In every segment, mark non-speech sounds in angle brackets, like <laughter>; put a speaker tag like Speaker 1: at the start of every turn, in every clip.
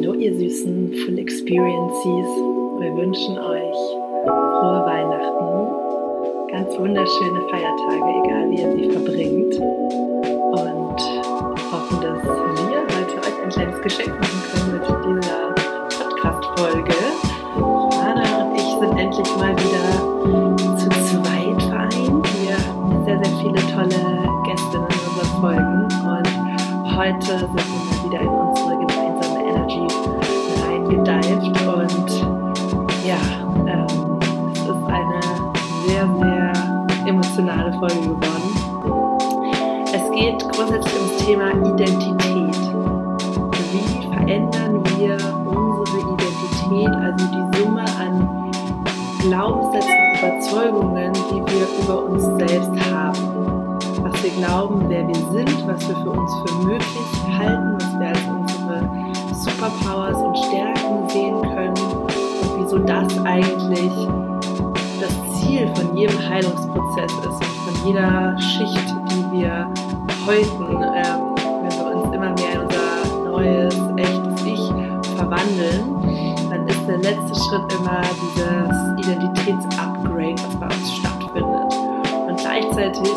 Speaker 1: Hallo ihr süßen Full Experiences. Wir wünschen euch frohe Weihnachten, ganz wunderschöne Feiertage, egal wie ihr sie verbringt. Und hoffen, dass wir heute euch ein kleines Geschenk machen können mit dieser Podcast-Folge. Rana und ich sind endlich mal wieder zu zweit vereint. Wir haben sehr, sehr viele tolle Gäste in unseren Folgen und heute sind wir wieder in reingedived und ja, ähm, es ist eine sehr, sehr emotionale Folge geworden. Es geht grundsätzlich ums Thema Identität. Wie verändern wir unsere Identität, also die Summe an Glaubenssätzen und Überzeugungen, die wir über uns selbst haben? Was wir glauben, wer wir sind, was wir für uns für möglich halten, Superpowers und Stärken sehen können und wieso das eigentlich das Ziel von jedem Heilungsprozess ist und von jeder Schicht, die wir häuten, ähm, wenn wir uns immer mehr in unser neues, echtes Ich verwandeln, dann ist der letzte Schritt immer dieses Identitätsupgrade, was bei uns stattfindet. Und gleichzeitig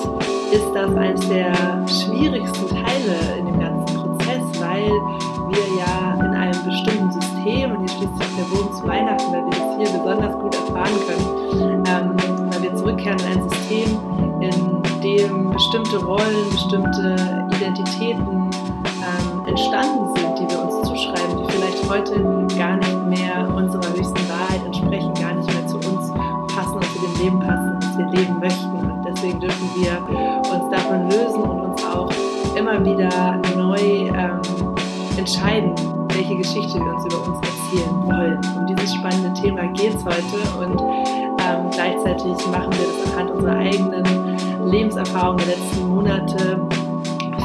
Speaker 1: ist das eines der schwierigsten Teile Lebenserfahrungen der letzten Monate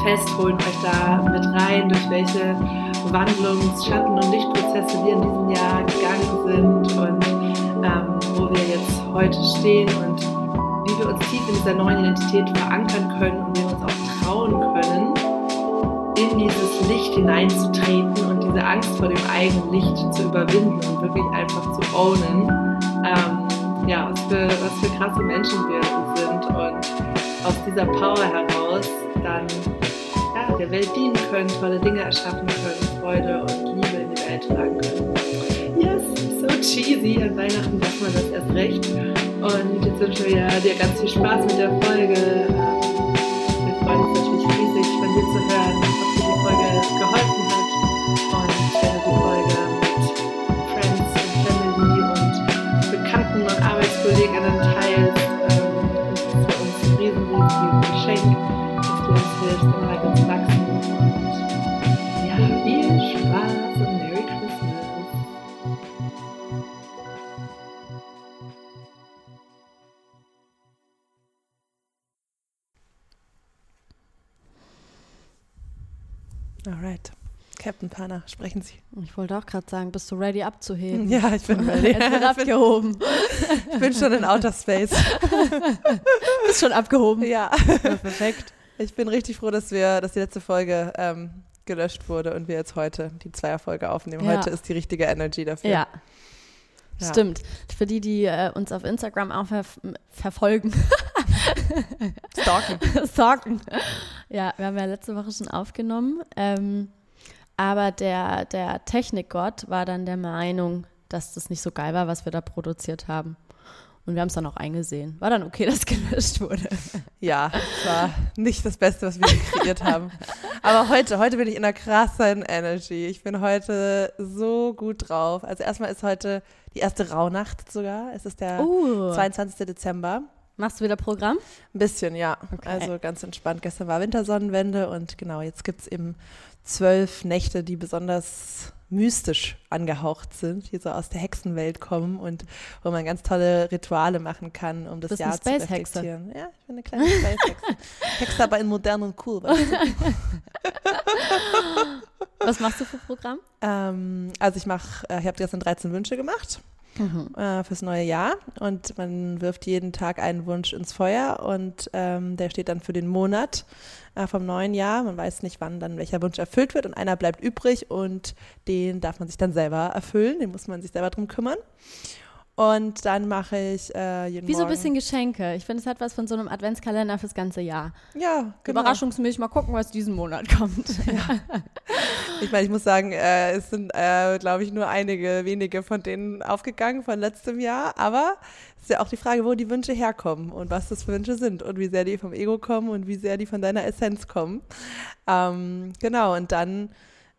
Speaker 1: fest, holen euch da mit rein, durch welche Wandlungs-, Schatten- und Lichtprozesse wir in diesem Jahr gegangen sind und ähm, wo wir jetzt heute stehen und wie wir uns tief in dieser neuen Identität verankern können und wie wir uns auch trauen können, in dieses Licht hineinzutreten und diese Angst vor dem eigenen Licht zu überwinden und wirklich einfach zu ownen. Ähm, ja, was für, was für krasse Menschen wir sind aus dieser Power heraus dann ja, der Welt dienen können, tolle Dinge erschaffen können, Freude und Liebe in die Welt tragen können. Yes, so cheesy. An Weihnachten darf man das erst recht. Und jetzt wünschen wir dir ganz viel Spaß mit der Folge. Ähm, Wir freuen uns natürlich riesig, von dir zu hören, ob dir die Folge geholfen hat.
Speaker 2: Alright. Captain Pana, sprechen Sie.
Speaker 3: Ich wollte auch gerade sagen, bist du ready abzuheben?
Speaker 2: Ja, ich bin ready.
Speaker 3: Jetzt wird <laughs>
Speaker 2: ich, bin,
Speaker 3: abgehoben. <laughs>
Speaker 2: ich bin schon in Outer Space. <laughs>
Speaker 3: Bist schon abgehoben.
Speaker 2: Ja.
Speaker 3: Ja, perfekt.
Speaker 2: Ich bin richtig froh, dass wir, dass die letzte Folge ähm, gelöscht wurde und wir jetzt heute die Zweierfolge aufnehmen.
Speaker 3: Ja.
Speaker 2: Heute ist die richtige Energy dafür.
Speaker 3: Ja.
Speaker 2: Ja.
Speaker 3: Stimmt. Für die, die äh, uns auf Instagram auch ver verfolgen, <laughs>
Speaker 2: Stalken.
Speaker 3: stalken. Ja, wir haben ja letzte Woche schon aufgenommen. Ähm, aber der, der Technikgott war dann der Meinung, dass das nicht so geil war, was wir da produziert haben. Und wir haben es dann auch eingesehen. War dann okay, <laughs> dass gelöscht wurde.
Speaker 2: Ja, es war nicht das Beste, was wir kreiert haben. Aber heute, heute bin ich in einer krassen Energy. Ich bin heute so gut drauf. Also erstmal ist heute die erste Rauhnacht sogar. Es ist der
Speaker 3: Uh,
Speaker 2: 22. Dezember.
Speaker 3: machst du wieder Programm?
Speaker 2: Ein bisschen, ja.
Speaker 3: Okay.
Speaker 2: Also ganz entspannt. Gestern war Wintersonnenwende und genau, jetzt gibt es eben zwölf Nächte, die besonders mystisch angehaucht sind, die so aus der Hexenwelt kommen und wo man ganz tolle Rituale machen kann, um das
Speaker 3: bist
Speaker 2: Jahr zu reflektieren. Ja, ich bin eine kleine Space-Hexe. Hexe aber in modern und cool. <laughs>
Speaker 3: Was machst du für Programm?
Speaker 2: ähm, also ich mache, äh, ich habe gestern 13 Wünsche gemacht
Speaker 1: mhm. äh, fürs neue Jahr. Und man wirft jeden Tag einen Wunsch ins Feuer und ähm, der steht dann für den Monat äh, vom neuen Jahr. Man weiß nicht, wann dann welcher Wunsch erfüllt wird und einer bleibt übrig und den darf man sich dann selber erfüllen. Den muss man sich selber drum kümmern. Und dann mache ich äh, jeden
Speaker 3: Wie
Speaker 1: Morgen.
Speaker 3: so ein bisschen Geschenke. Ich finde, es hat was von so einem Adventskalender fürs ganze Jahr.
Speaker 1: Ja, genau.
Speaker 3: Überraschungsmäßig mal gucken, was diesen Monat kommt. <laughs> Ja.
Speaker 1: ich meine, ich muss sagen, äh, es sind, äh, glaube ich, nur einige wenige von denen aufgegangen von letztem Jahr. Aber es ist ja auch die Frage, wo die Wünsche herkommen und was das für Wünsche sind und wie sehr die vom Ego kommen und wie sehr die von deiner Essenz kommen. Ähm, genau, und dann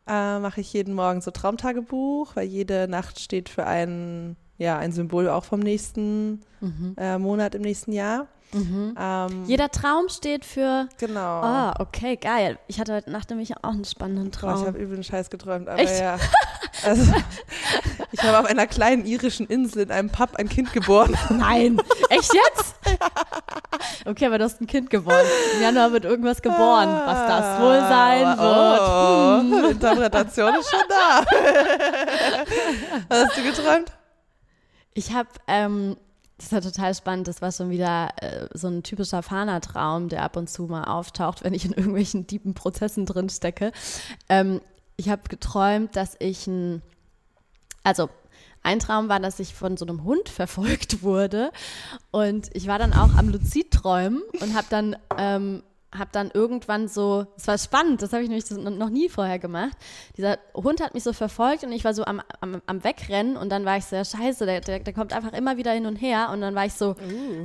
Speaker 1: äh, mache ich jeden Morgen so Traumtagebuch, weil jede Nacht steht für einen ja, ein Symbol auch vom nächsten mhm. äh, Monat im nächsten Jahr.
Speaker 3: Mhm. Ähm, Jeder Traum steht für.
Speaker 1: Genau.
Speaker 3: Ah, oh, okay, geil. Ich hatte heute Nacht nämlich auch einen spannenden Traum.
Speaker 1: Oh, ich habe übel Scheiß geträumt, aber Echt? ja. Also, ich habe auf einer kleinen irischen Insel in einem Pub ein Kind geboren. <laughs>
Speaker 3: Nein, echt jetzt? <laughs> Okay, aber du hast ein Kind geboren. Im Januar wird irgendwas geboren. Was das wohl sein wird.
Speaker 1: Oh, hm. <laughs> Interpretation ist schon da. Was hast du geträumt?
Speaker 3: Ich habe, ähm, das war total spannend, das war schon wieder äh, so ein typischer Fana-Traum, der ab und zu mal auftaucht, <laughs> wenn ich in irgendwelchen tiefen Prozessen drin stecke. Ähm, ich habe geträumt, dass ich ein, also ein Traum war, dass ich von so einem Hund verfolgt <laughs> wurde und ich war dann auch am Luzidträumen und habe dann ähm, habe dann irgendwann so, es war spannend, das habe ich nämlich noch nie vorher gemacht. Dieser Hund hat mich so verfolgt und ich war so am, am, am Wegrennen und dann war ich so, ja, scheiße, der, der, der, kommt einfach immer wieder hin und her und dann war ich so, uh.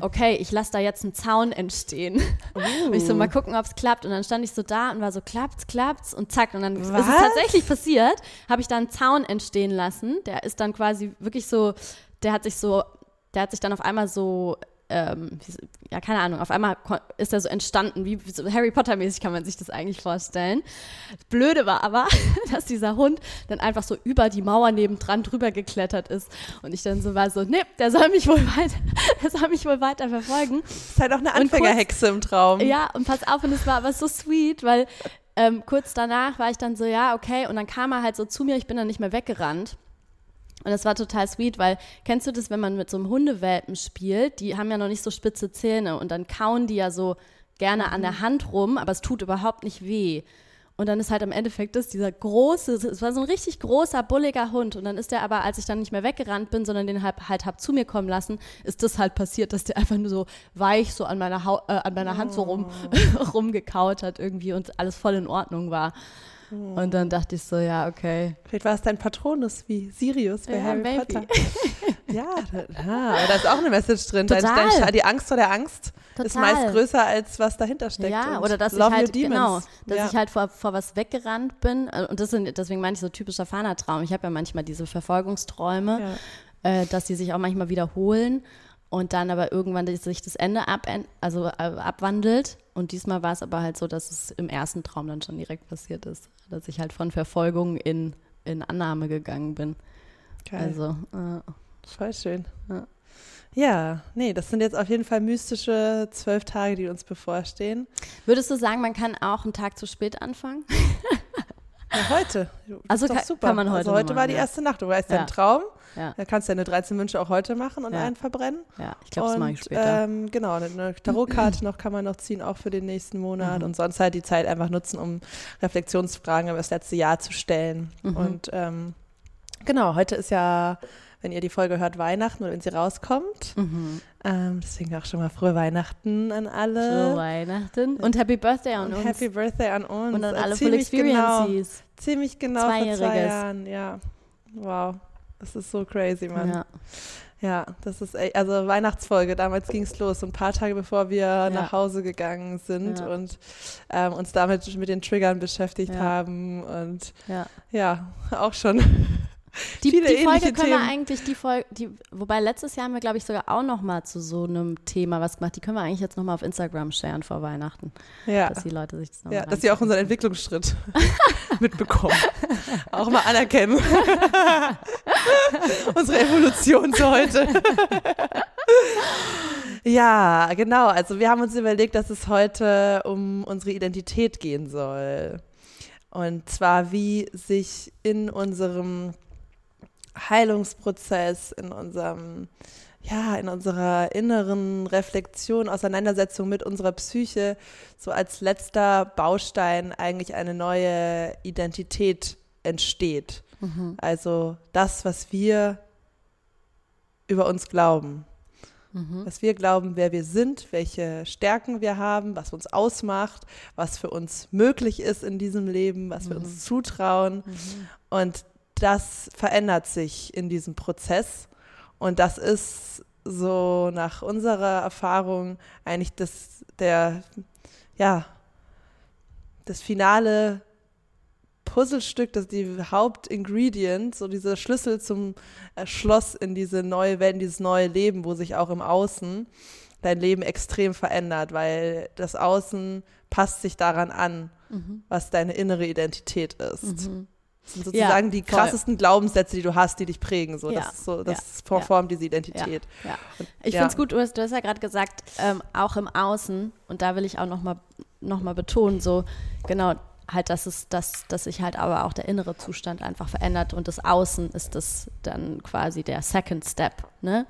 Speaker 3: okay, ich lasse da jetzt einen Zaun entstehen. Uh. <laughs> und ich so, mal gucken, ob es klappt. Und dann stand ich so da und war so, klappt's, klappt's und zack. Und dann Was? ist es tatsächlich passiert, habe ich da einen Zaun entstehen lassen. Der ist dann quasi wirklich so, der hat sich so der hat sich dann auf einmal so ähm, ja, keine Ahnung, auf einmal ist er so entstanden, wie so Harry Potter-mäßig kann man sich das eigentlich vorstellen. Das Blöde war aber, <laughs> dass dieser Hund dann einfach so über die Mauer nebendran drüber geklettert ist. Und ich dann so war so, nee, der soll mich wohl weiter, <laughs> der soll mich wohl weiter verfolgen. Das
Speaker 1: ist halt auch eine Anfängerhexe im Traum.
Speaker 3: Ja, und pass auf, und es war aber so sweet, weil ähm, kurz danach war ich dann so, ja, okay, und dann kam er halt so zu mir, ich bin dann nicht mehr weggerannt. Und das war total sweet, weil kennst du das, wenn man mit so einem Hundewelpen spielt? Die haben ja noch nicht so spitze Zähne und dann kauen die ja so gerne mhm. an der mhm. Hand rum, aber es tut überhaupt nicht weh. Und dann ist halt im Endeffekt das dieser große, es war so ein richtig großer, bulliger Hund. Und dann ist der aber, als ich dann nicht mehr weggerannt bin, sondern den halt, halt hab zu mir kommen lassen, ist das halt passiert, dass der einfach nur so weich so an meiner, ha äh, an meiner Hand so rum, oh. <laughs> rumgekaut hat irgendwie und alles voll in Ordnung war. Und dann dachte ich so, ja, okay.
Speaker 1: Vielleicht war es dein Patronus wie Sirius bei ja, Harry maybe. Potter. <laughs> ja, da, aber da ist auch eine Message drin. Dein, dein, die Angst vor der Angst Total. ist meist größer, als was dahinter steckt.
Speaker 3: Ja, oder dass ich halt, genau, dass ja. ich halt vor, vor was weggerannt bin. Und das sind, deswegen meine ich so typischer Fahnertraum. Ich habe ja manchmal diese Verfolgungsträume, ja. äh, dass die sich auch manchmal wiederholen und dann aber irgendwann sich das Ende ab, also, äh, abwandelt. Und diesmal war es aber halt so, dass es im ersten Traum dann schon direkt passiert ist dass ich halt von Verfolgung in, in Annahme gegangen bin. Geil. Also, äh,
Speaker 1: voll schön. Ja. ja, nee, das sind jetzt auf jeden Fall mystische zwölf Tage, die uns bevorstehen.
Speaker 3: Würdest du sagen, man kann auch einen Tag zu spät anfangen? <laughs>
Speaker 1: Ja, heute.
Speaker 3: Das also kann, super. kann man heute.
Speaker 1: Also heute war die erste Nacht. Du weißt ja. deinen Traum. Ja. Da kannst du deine 13 Wünsche auch heute machen und einen verbrennen.
Speaker 3: Ja, ich glaube, das mache ich später.
Speaker 1: Ähm, genau, eine Tarotkarte <clears throat> noch kann man noch ziehen, auch für den nächsten Monat. Mhm. Und sonst halt die Zeit einfach nutzen, um Reflexionsfragen über das letzte Jahr zu stellen. Mhm. Und ähm, genau, heute ist ja wenn ihr die Folge hört, Weihnachten oder wenn sie rauskommt. Mhm. Ähm, deswegen auch schon mal frohe Weihnachten an alle.
Speaker 3: Frohe Weihnachten und Happy Birthday an
Speaker 1: und
Speaker 3: uns.
Speaker 1: Happy Birthday an uns.
Speaker 3: Und an alle Full Experiences.
Speaker 1: Genau, ziemlich genau vor zwei Jahren, ja. Wow, das ist so crazy, Mann. Ja. Ja, das ist echt, also Weihnachtsfolge, damals ging es los, ein paar Tage bevor wir ja. nach Hause gegangen sind ja. und ähm, uns damit mit den Triggern beschäftigt ja. haben und ja. <laughs> auch schon
Speaker 3: die, Viele die Folge können Themen. wir eigentlich, die Folge, die, wobei letztes Jahr haben wir, glaube ich, sogar auch noch mal zu so einem Thema was gemacht. Die können wir eigentlich jetzt noch mal auf Instagram sharen vor Weihnachten. Ja. Dass die Leute sich das noch
Speaker 1: Ja, dass sie auch unseren Entwicklungsschritt <laughs> mitbekommen. auch mal anerkennen. <laughs> Unsere Evolution zu heute. ja, genau. Also wir haben uns überlegt, dass es heute um unsere Identität gehen soll. Und zwar, wie sich in unserem Heilungsprozess, in unserem ja, in unserer inneren Reflexion, Auseinandersetzung mit unserer Psyche so als letzter Baustein eigentlich eine neue Identität entsteht. Mhm. Also das, was wir über uns glauben. Mhm. Was wir glauben, wer wir sind, welche Stärken wir haben, was uns ausmacht, was für uns möglich ist in diesem Leben, was mhm. wir uns zutrauen. Mhm. Und das verändert sich in diesem Prozess. Und das ist so nach unserer Erfahrung eigentlich das, der, ja, das finale Puzzlestück, das die Hauptingredient, so dieser Schlüssel zum Schloss in diese neue Welt, in dieses neue Leben, wo sich auch im Außen dein Leben extrem verändert, weil das Außen passt sich daran an, mhm. was deine innere Identität ist. Mhm. Das sind sozusagen ja, die krassesten. Glaubenssätze, die du hast, die dich prägen. So. Ja, das ist so, das ja, formt diese Identität.
Speaker 3: Ja, und, ich finde es gut, du hast, du hast ja gerade gesagt, ähm, auch im Außen, und da will ich auch nochmal noch mal betonen, so genau, halt, dass es, dass, dass sich halt aber auch der innere Zustand einfach verändert und das Außen ist das dann quasi der Second Step, ne?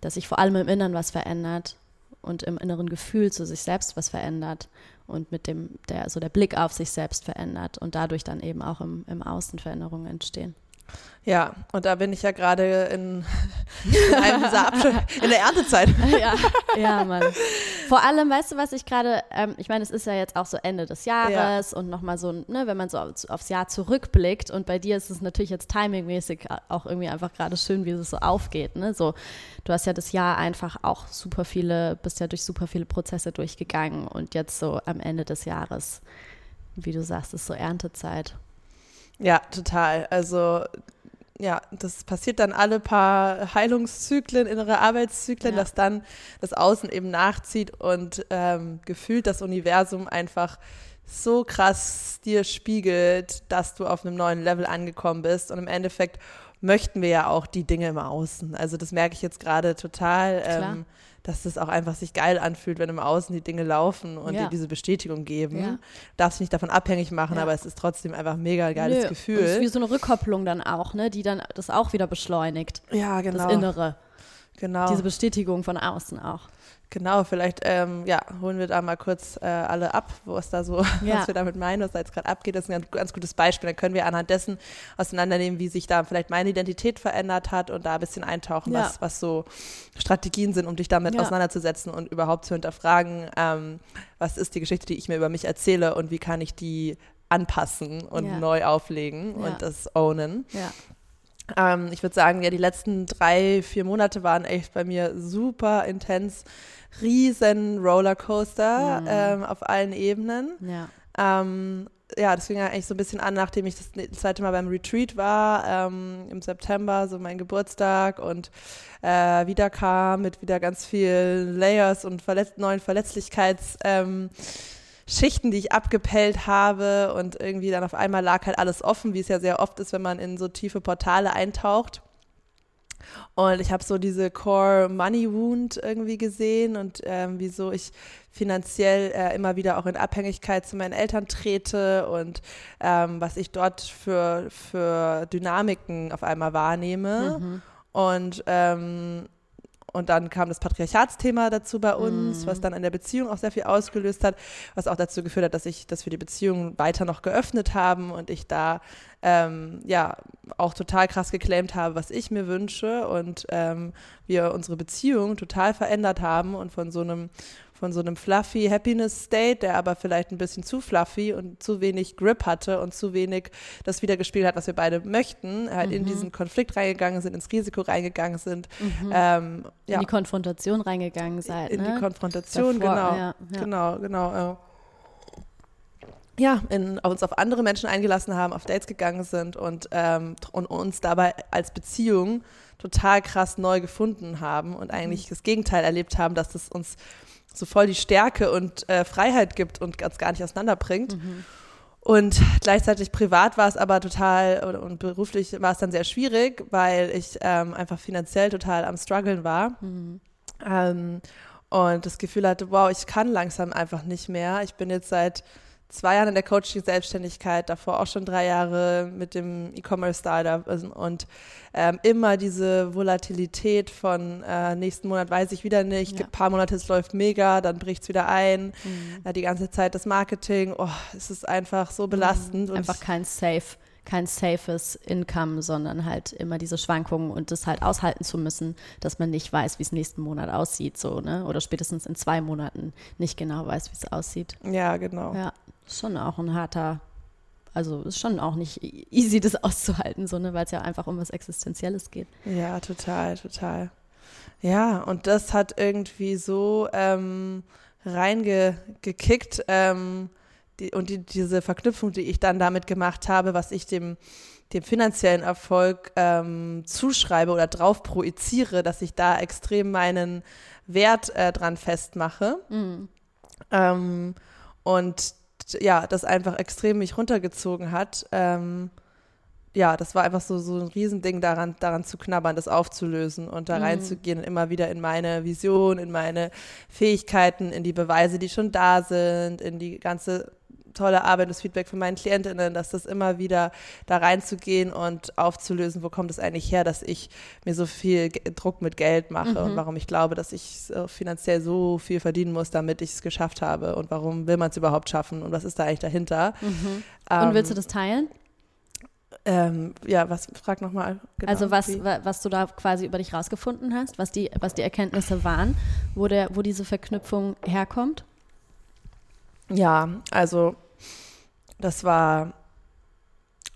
Speaker 3: Dass sich vor allem im Inneren was verändert und im inneren Gefühl zu sich selbst was verändert und mit dem, der, so der Blick auf sich selbst verändert und dadurch dann eben auch im, im Außen Veränderungen entstehen.
Speaker 1: Ja, und da bin ich ja gerade in, <laughs> in, in der Erntezeit. <laughs>
Speaker 3: ja, ja, Mann. Vor allem, weißt du, was ich gerade, ähm, ich meine, es ist ja jetzt auch so Ende des Jahres ja. und nochmal so, ne, wenn man so aufs Jahr zurückblickt und bei dir ist es natürlich jetzt timingmäßig auch irgendwie einfach gerade schön, wie es so aufgeht, ne, so, du hast ja das Jahr einfach auch super viele, bist ja durch super viele Prozesse durchgegangen und jetzt so am Ende des Jahres, wie du sagst, ist so Erntezeit.
Speaker 1: Ja, total. Also ja, das passiert dann alle paar Heilungszyklen, innere Arbeitszyklen, ja. dass dann das Außen eben nachzieht und ähm, gefühlt das Universum einfach so krass dir spiegelt, dass du auf einem neuen Level angekommen bist. Und im Endeffekt möchten wir ja auch die Dinge im Außen. Also das merke ich jetzt gerade total. Ähm, dass es auch einfach sich geil anfühlt, wenn im Außen die Dinge laufen und ja. dir diese Bestätigung geben. Ja. Darfst dich nicht davon abhängig machen, ja. aber es ist trotzdem einfach ein mega geiles Nö. Gefühl. Und es
Speaker 3: ist wie so eine Rückkopplung dann auch, ne, die dann das auch wieder beschleunigt.
Speaker 1: Ja, genau.
Speaker 3: Das Innere.
Speaker 1: Genau.
Speaker 3: Diese Bestätigung von außen auch.
Speaker 1: Genau, vielleicht ähm, ja, holen wir da mal kurz äh, alle ab, was da so, <laughs> ja. was wir damit meinen, was da jetzt gerade abgeht. Das ist ein ganz, ganz, gutes Beispiel. Dann können wir anhand dessen auseinandernehmen, wie sich da vielleicht meine Identität verändert hat und da ein bisschen eintauchen, ja. was, was so Strategien sind, um dich damit ja. auseinanderzusetzen und überhaupt zu hinterfragen, ähm, was ist die Geschichte, die ich mir über mich erzähle und wie kann ich die anpassen und neu auflegen und das ownen. Ja. Ähm, ich würde sagen, ja, die letzten drei, vier Monate waren echt bei mir super intens. Riesen Rollercoaster mhm. ähm, auf allen Ebenen. Ja. Ähm, ja, das fing ja eigentlich so ein bisschen an, nachdem ich das zweite Mal beim Retreat war, ähm, im September, so mein Geburtstag und äh, wieder kam mit wieder ganz viel Layers und verletz neuen Verletzlichkeits- ähm, Schichten, die ich abgepellt habe und irgendwie dann auf einmal lag halt alles offen, wie es ja sehr oft ist, wenn man in so tiefe Portale eintaucht. Und ich habe so diese Core Money Wound irgendwie gesehen und ähm, wieso ich finanziell äh, immer wieder auch in Abhängigkeit zu meinen Eltern trete und ähm, was ich dort für, für Dynamiken auf einmal wahrnehme. Mhm. Und ähm, und dann kam das Patriarchatsthema dazu bei uns, mm. was dann in der Beziehung auch sehr viel ausgelöst hat, was auch dazu geführt hat, dass ich, dass wir die Beziehung weiter noch geöffnet haben und ich da ähm, ja auch total krass geclaimt habe, was ich mir wünsche und ähm, wir unsere Beziehung total verändert haben und von so einem von so einem fluffy Happiness State, der aber vielleicht ein bisschen zu fluffy und zu wenig Grip hatte und zu wenig das wieder gespielt hat, was wir beide möchten, halt mhm. in diesen Konflikt reingegangen sind, ins Risiko reingegangen sind.
Speaker 3: Mhm. Ähm, ja. In die Konfrontation reingegangen seid.
Speaker 1: In
Speaker 3: ne?
Speaker 1: die Konfrontation, Davor, genau, ja, ja. genau, genau. Äh, ja, in, uns auf andere Menschen eingelassen haben, auf Dates gegangen sind und, ähm, und uns dabei als Beziehung total krass neu gefunden haben und eigentlich mhm. das Gegenteil erlebt haben, dass es uns so voll die Stärke und äh, Freiheit gibt und ganz gar nicht auseinanderbringt. Mhm. Und gleichzeitig privat war es aber total und beruflich war es dann sehr schwierig, weil ich ähm, einfach finanziell total am struggeln war. Mhm. Ähm, und das Gefühl hatte, wow, ich kann langsam einfach nicht mehr. Ich bin jetzt seit zwei Jahren in der Coaching-Selbstständigkeit, davor auch schon drei Jahre mit dem E-Commerce-Startup und ähm, immer diese Volatilität von äh, nächsten Monat weiß ich wieder nicht, ja. ein paar Monate es läuft mega, dann bricht es wieder ein, mhm. äh, die ganze Zeit das Marketing, oh, es ist einfach so belastend.
Speaker 3: Mhm. Einfach kein Safe kein safes Income, sondern halt immer diese Schwankungen und das halt aushalten zu müssen, dass man nicht weiß, wie es nächsten Monat aussieht, so, ne? Oder spätestens in zwei Monaten nicht genau weiß, wie es aussieht.
Speaker 1: Ja, genau.
Speaker 3: Ja, schon auch ein harter, also ist schon auch nicht easy, das <laughs> auszuhalten, so, ne? Weil es ja einfach um was Existenzielles geht.
Speaker 1: Ja, total, total. Ja, und das hat irgendwie so ähm, reingekickt, ähm, die, und die, diese Verknüpfung, die ich dann damit gemacht habe, was ich dem, dem finanziellen Erfolg ähm, zuschreibe oder drauf projiziere, dass ich da extrem meinen Wert äh, dran festmache. Mhm. Ähm, und ja, das einfach extrem mich runtergezogen hat. Ähm, ja, das war einfach so, so ein Riesending daran, daran zu knabbern, das aufzulösen und da mhm. reinzugehen und immer wieder in meine Vision, in meine Fähigkeiten, in die Beweise, die schon da sind, in die ganze tolle Arbeit, das Feedback von meinen Klientinnen, dass das immer wieder da reinzugehen und aufzulösen, wo kommt es eigentlich her, dass ich mir so viel Druck mit Geld mache mhm. und warum ich glaube, dass ich finanziell so viel verdienen muss, damit ich es geschafft habe und warum will man es überhaupt schaffen und was ist da eigentlich dahinter.
Speaker 3: Mhm. Und willst du ähm, das teilen?
Speaker 1: Ähm, ja, was, frag nochmal.
Speaker 3: Genau, also was, was du da quasi über dich rausgefunden hast, was die, was die Erkenntnisse waren, wo, der, wo diese Verknüpfung herkommt?
Speaker 1: Ja, also das war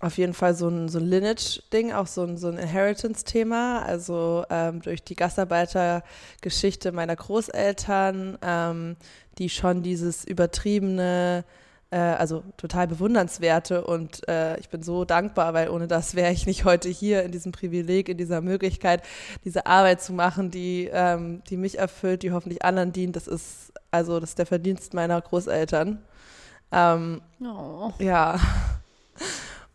Speaker 1: auf jeden Fall so ein, so ein Lineage-Ding, auch so ein, so ein Inheritance-Thema. Also ähm, durch die Gastarbeitergeschichte meiner Großeltern, ähm, die schon dieses übertriebene, äh, also total bewundernswerte und äh, ich bin so dankbar, weil ohne das wäre ich nicht heute hier in diesem Privileg, in dieser Möglichkeit, diese Arbeit zu machen, die, ähm, die mich erfüllt, die hoffentlich anderen dient. Das ist also das ist der Verdienst meiner Großeltern. Ähm, oh. Ja.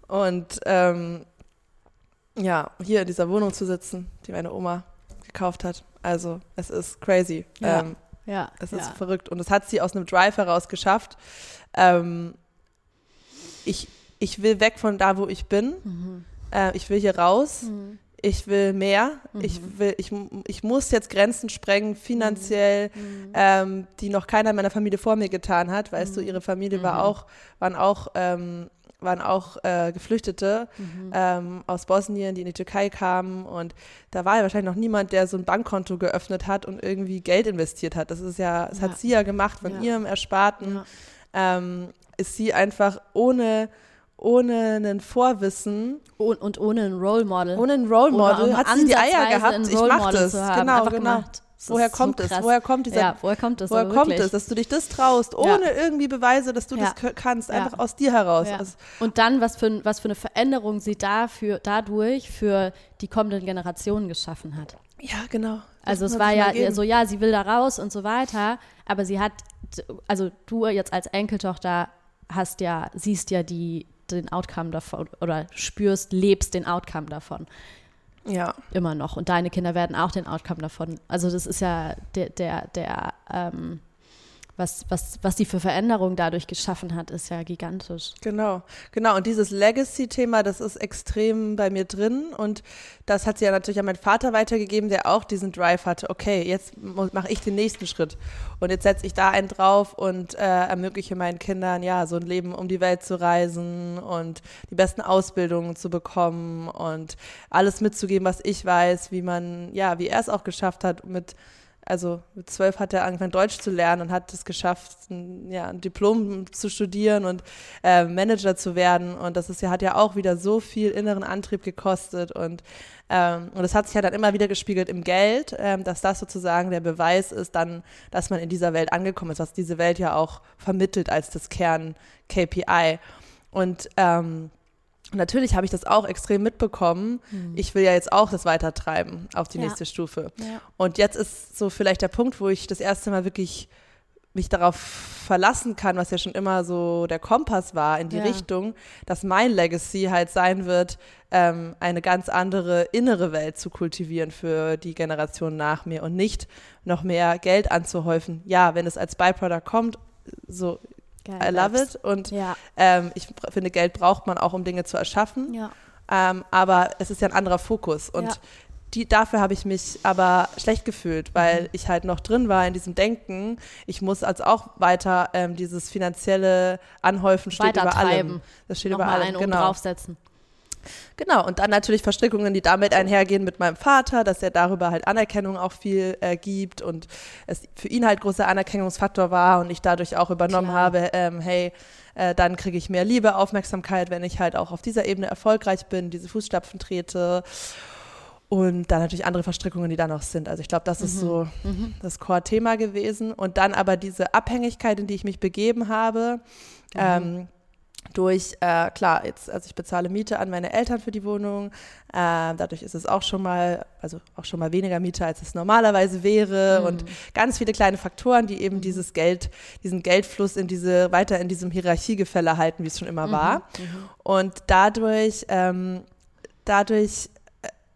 Speaker 1: Und ähm, ja, hier in dieser Wohnung zu sitzen, die meine Oma gekauft hat. Also es ist crazy. Ja. Ähm, ja, es ist ja. verrückt. Und es hat sie aus einem Drive heraus geschafft. Ähm, ich, ich will weg von da, wo ich bin. Mhm. Äh, ich will hier raus. Mhm ich will mehr, mhm. ich will, ich, ich muss jetzt Grenzen sprengen, finanziell, mhm. mhm. ähm, die noch keiner meiner Familie vor mir getan hat. Weißt mhm. du, ihre Familie war mhm. auch, waren auch, ähm, waren auch äh, Geflüchtete mhm. ähm, aus Bosnien, die in die Türkei kamen und da war ja wahrscheinlich noch niemand, der so ein Bankkonto geöffnet hat und irgendwie Geld investiert hat. Das ist ja, das ja. hat sie ja gemacht von ja. ihrem Ersparten. Ja. Ähm, ist sie einfach ohne ohne ein Vorwissen
Speaker 3: und, und ohne ein Role Model.
Speaker 1: Ohne ein Role Model hat sie die Eier gehabt. Ich mach das. Genau, genau. Gemacht. woher kommt so es? Woher kommt dieser?
Speaker 3: Ja, woher kommt es?
Speaker 1: Woher kommt es, dass du dich das traust, ohne ja. irgendwie Beweise, dass du ja. das kannst, einfach aus dir heraus.
Speaker 3: Und dann was für was für eine Veränderung sie dafür dadurch für die kommenden Generationen geschaffen hat.
Speaker 1: Ja, genau.
Speaker 3: Das also es war ja so, ja, sie will da raus und so weiter, aber sie hat, also du jetzt als Enkeltochter hast ja, siehst ja die den Outcome davon oder spürst, lebst den Outcome davon.
Speaker 1: Ja.
Speaker 3: Immer noch. Und deine Kinder werden auch den Outcome davon. Also das ist ja der, der, der ähm, was, was, was die für Veränderungen dadurch geschaffen hat, ist ja gigantisch.
Speaker 1: Genau, genau. Und dieses Legacy-Thema, das ist extrem bei mir drin. Und das hat sie ja natürlich an meinen Vater weitergegeben, der auch diesen Drive hatte. Okay, jetzt mache ich den nächsten Schritt. Und jetzt setze ich da einen drauf und äh, ermögliche meinen Kindern, ja, so ein Leben um die Welt zu reisen und die besten Ausbildungen zu bekommen und alles mitzugeben, was ich weiß, wie man, ja, wie er es auch geschafft hat, mit also mit zwölf hat er angefangen Deutsch zu lernen und hat es geschafft, ein, ja, ein Diplom zu studieren und äh, Manager zu werden. Und das ist hat ja auch wieder so viel inneren Antrieb gekostet. Und, ähm, und das hat sich ja dann immer wieder gespiegelt im Geld, ähm, dass das sozusagen der Beweis ist dann, dass man in dieser Welt angekommen ist, was diese Welt ja auch vermittelt als das Kern-KPI. Und ähm, natürlich habe ich das auch extrem mitbekommen. Mhm. Ich will ja jetzt auch das weitertreiben auf die ja. nächste Stufe. Ja. Und jetzt ist so vielleicht der Punkt, wo ich das erste Mal wirklich mich darauf verlassen kann, was ja schon immer so der Kompass war in die ja. Richtung, dass mein Legacy halt sein wird, ähm, eine ganz andere innere Welt zu kultivieren für die Generation nach mir und nicht noch mehr Geld anzuhäufen. Ja, wenn es als Byproduct kommt, so Geil, I love it. Und ja. ähm, ich finde, Geld braucht man auch, um Dinge zu erschaffen. Ja. Ähm, aber es ist ja ein anderer Fokus. Und ja. die, dafür habe ich mich aber schlecht gefühlt, weil mhm. ich halt noch drin war in diesem Denken, ich muss als auch weiter ähm, dieses finanzielle Anhäufen steht über allem.
Speaker 3: Das steht Nochmal über allem. Einen genau. draufsetzen.
Speaker 1: Genau, und dann natürlich Verstrickungen, die damit einhergehen mit meinem Vater, dass er darüber halt Anerkennung auch viel äh, gibt und es für ihn halt großer Anerkennungsfaktor war und ich dadurch auch übernommen Klar. habe, ähm, hey, äh, dann kriege ich mehr Liebe, Aufmerksamkeit, wenn ich halt auch auf dieser Ebene erfolgreich bin, diese Fußstapfen trete. Und dann natürlich andere Verstrickungen, die da noch sind. Also ich glaube, das mhm. ist so mhm. das Core-Thema gewesen. Und dann aber diese Abhängigkeit, in die ich mich begeben habe, mhm. ähm, durch, äh, klar, jetzt, also ich bezahle Miete an meine Eltern für die Wohnung. Äh, dadurch ist es auch schon mal, also auch schon mal weniger Miete, als es normalerweise wäre. Mhm. Und ganz viele kleine Faktoren, die eben dieses Geld, diesen Geldfluss in diese, weiter in diesem Hierarchiegefälle halten, wie es schon immer mhm. war. Mhm. Und dadurch, ähm, dadurch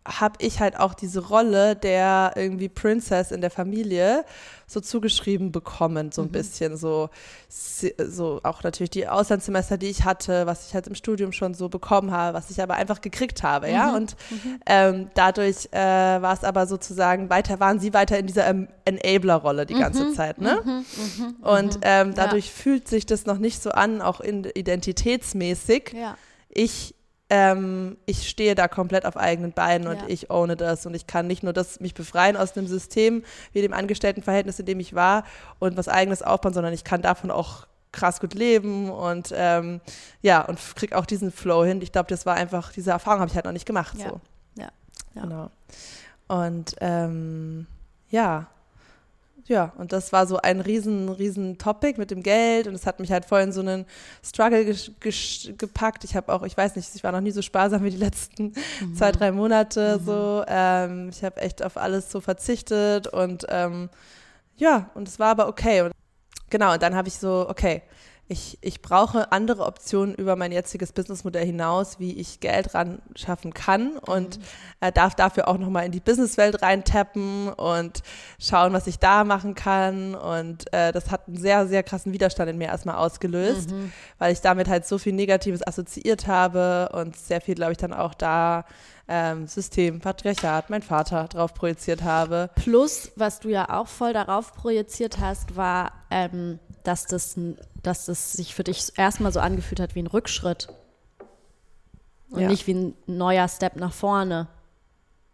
Speaker 1: habe ich halt auch diese Rolle der irgendwie Princess in der Familie so zugeschrieben bekommen, so ein mhm. bisschen. So, so auch natürlich die Auslandssemester, die ich hatte, was ich halt im Studium schon so bekommen habe, was ich aber einfach gekriegt habe, mhm. ja. Und mhm. ähm, dadurch äh, war es aber sozusagen weiter, waren sie weiter in dieser ähm, Enabler-Rolle die ganze mhm. Zeit, ne? Mhm. Mhm. Und ähm, dadurch ja. fühlt sich das noch nicht so an, auch in, identitätsmäßig. Ja. Ich ähm, ich stehe da komplett auf eigenen Beinen und ja. ich ohne das und ich kann nicht nur das mich befreien aus dem System wie dem Angestelltenverhältnis, in dem ich war und was eigenes aufbauen, sondern ich kann davon auch krass gut leben und ähm, ja und krieg auch diesen Flow hin. Ich glaube, das war einfach diese Erfahrung habe ich halt noch nicht gemacht. Ja. So. Ja. ja. Genau. Und ähm, ja, ja, und das war so ein riesen, riesen Topic mit dem Geld und es hat mich halt voll in so einen Struggle gepackt. Ich habe auch, ich weiß nicht, ich war noch nie so sparsam wie die letzten mhm. zwei, drei Monate mhm. so. Ähm, ich habe echt auf alles so verzichtet und ähm, ja, und es war aber okay. Und genau, und dann habe ich so, okay, ich, ich brauche andere Optionen über mein jetziges Businessmodell hinaus, wie ich Geld ran schaffen kann und mhm. äh, darf dafür auch nochmal in die Businesswelt reintappen und schauen, was ich da machen kann. Und äh, das hat einen sehr, sehr krassen Widerstand in mir erstmal ausgelöst, mhm. weil ich damit halt so viel Negatives assoziiert habe und sehr viel, glaube ich, dann auch da ähm, System, Patriarchat, mein Vater drauf projiziert habe.
Speaker 3: Plus, was du ja auch voll darauf projiziert hast, war, ähm, dass das, dass das sich für dich erstmal so angefühlt hat wie ein Rückschritt. Und ja. nicht wie ein neuer Step nach vorne.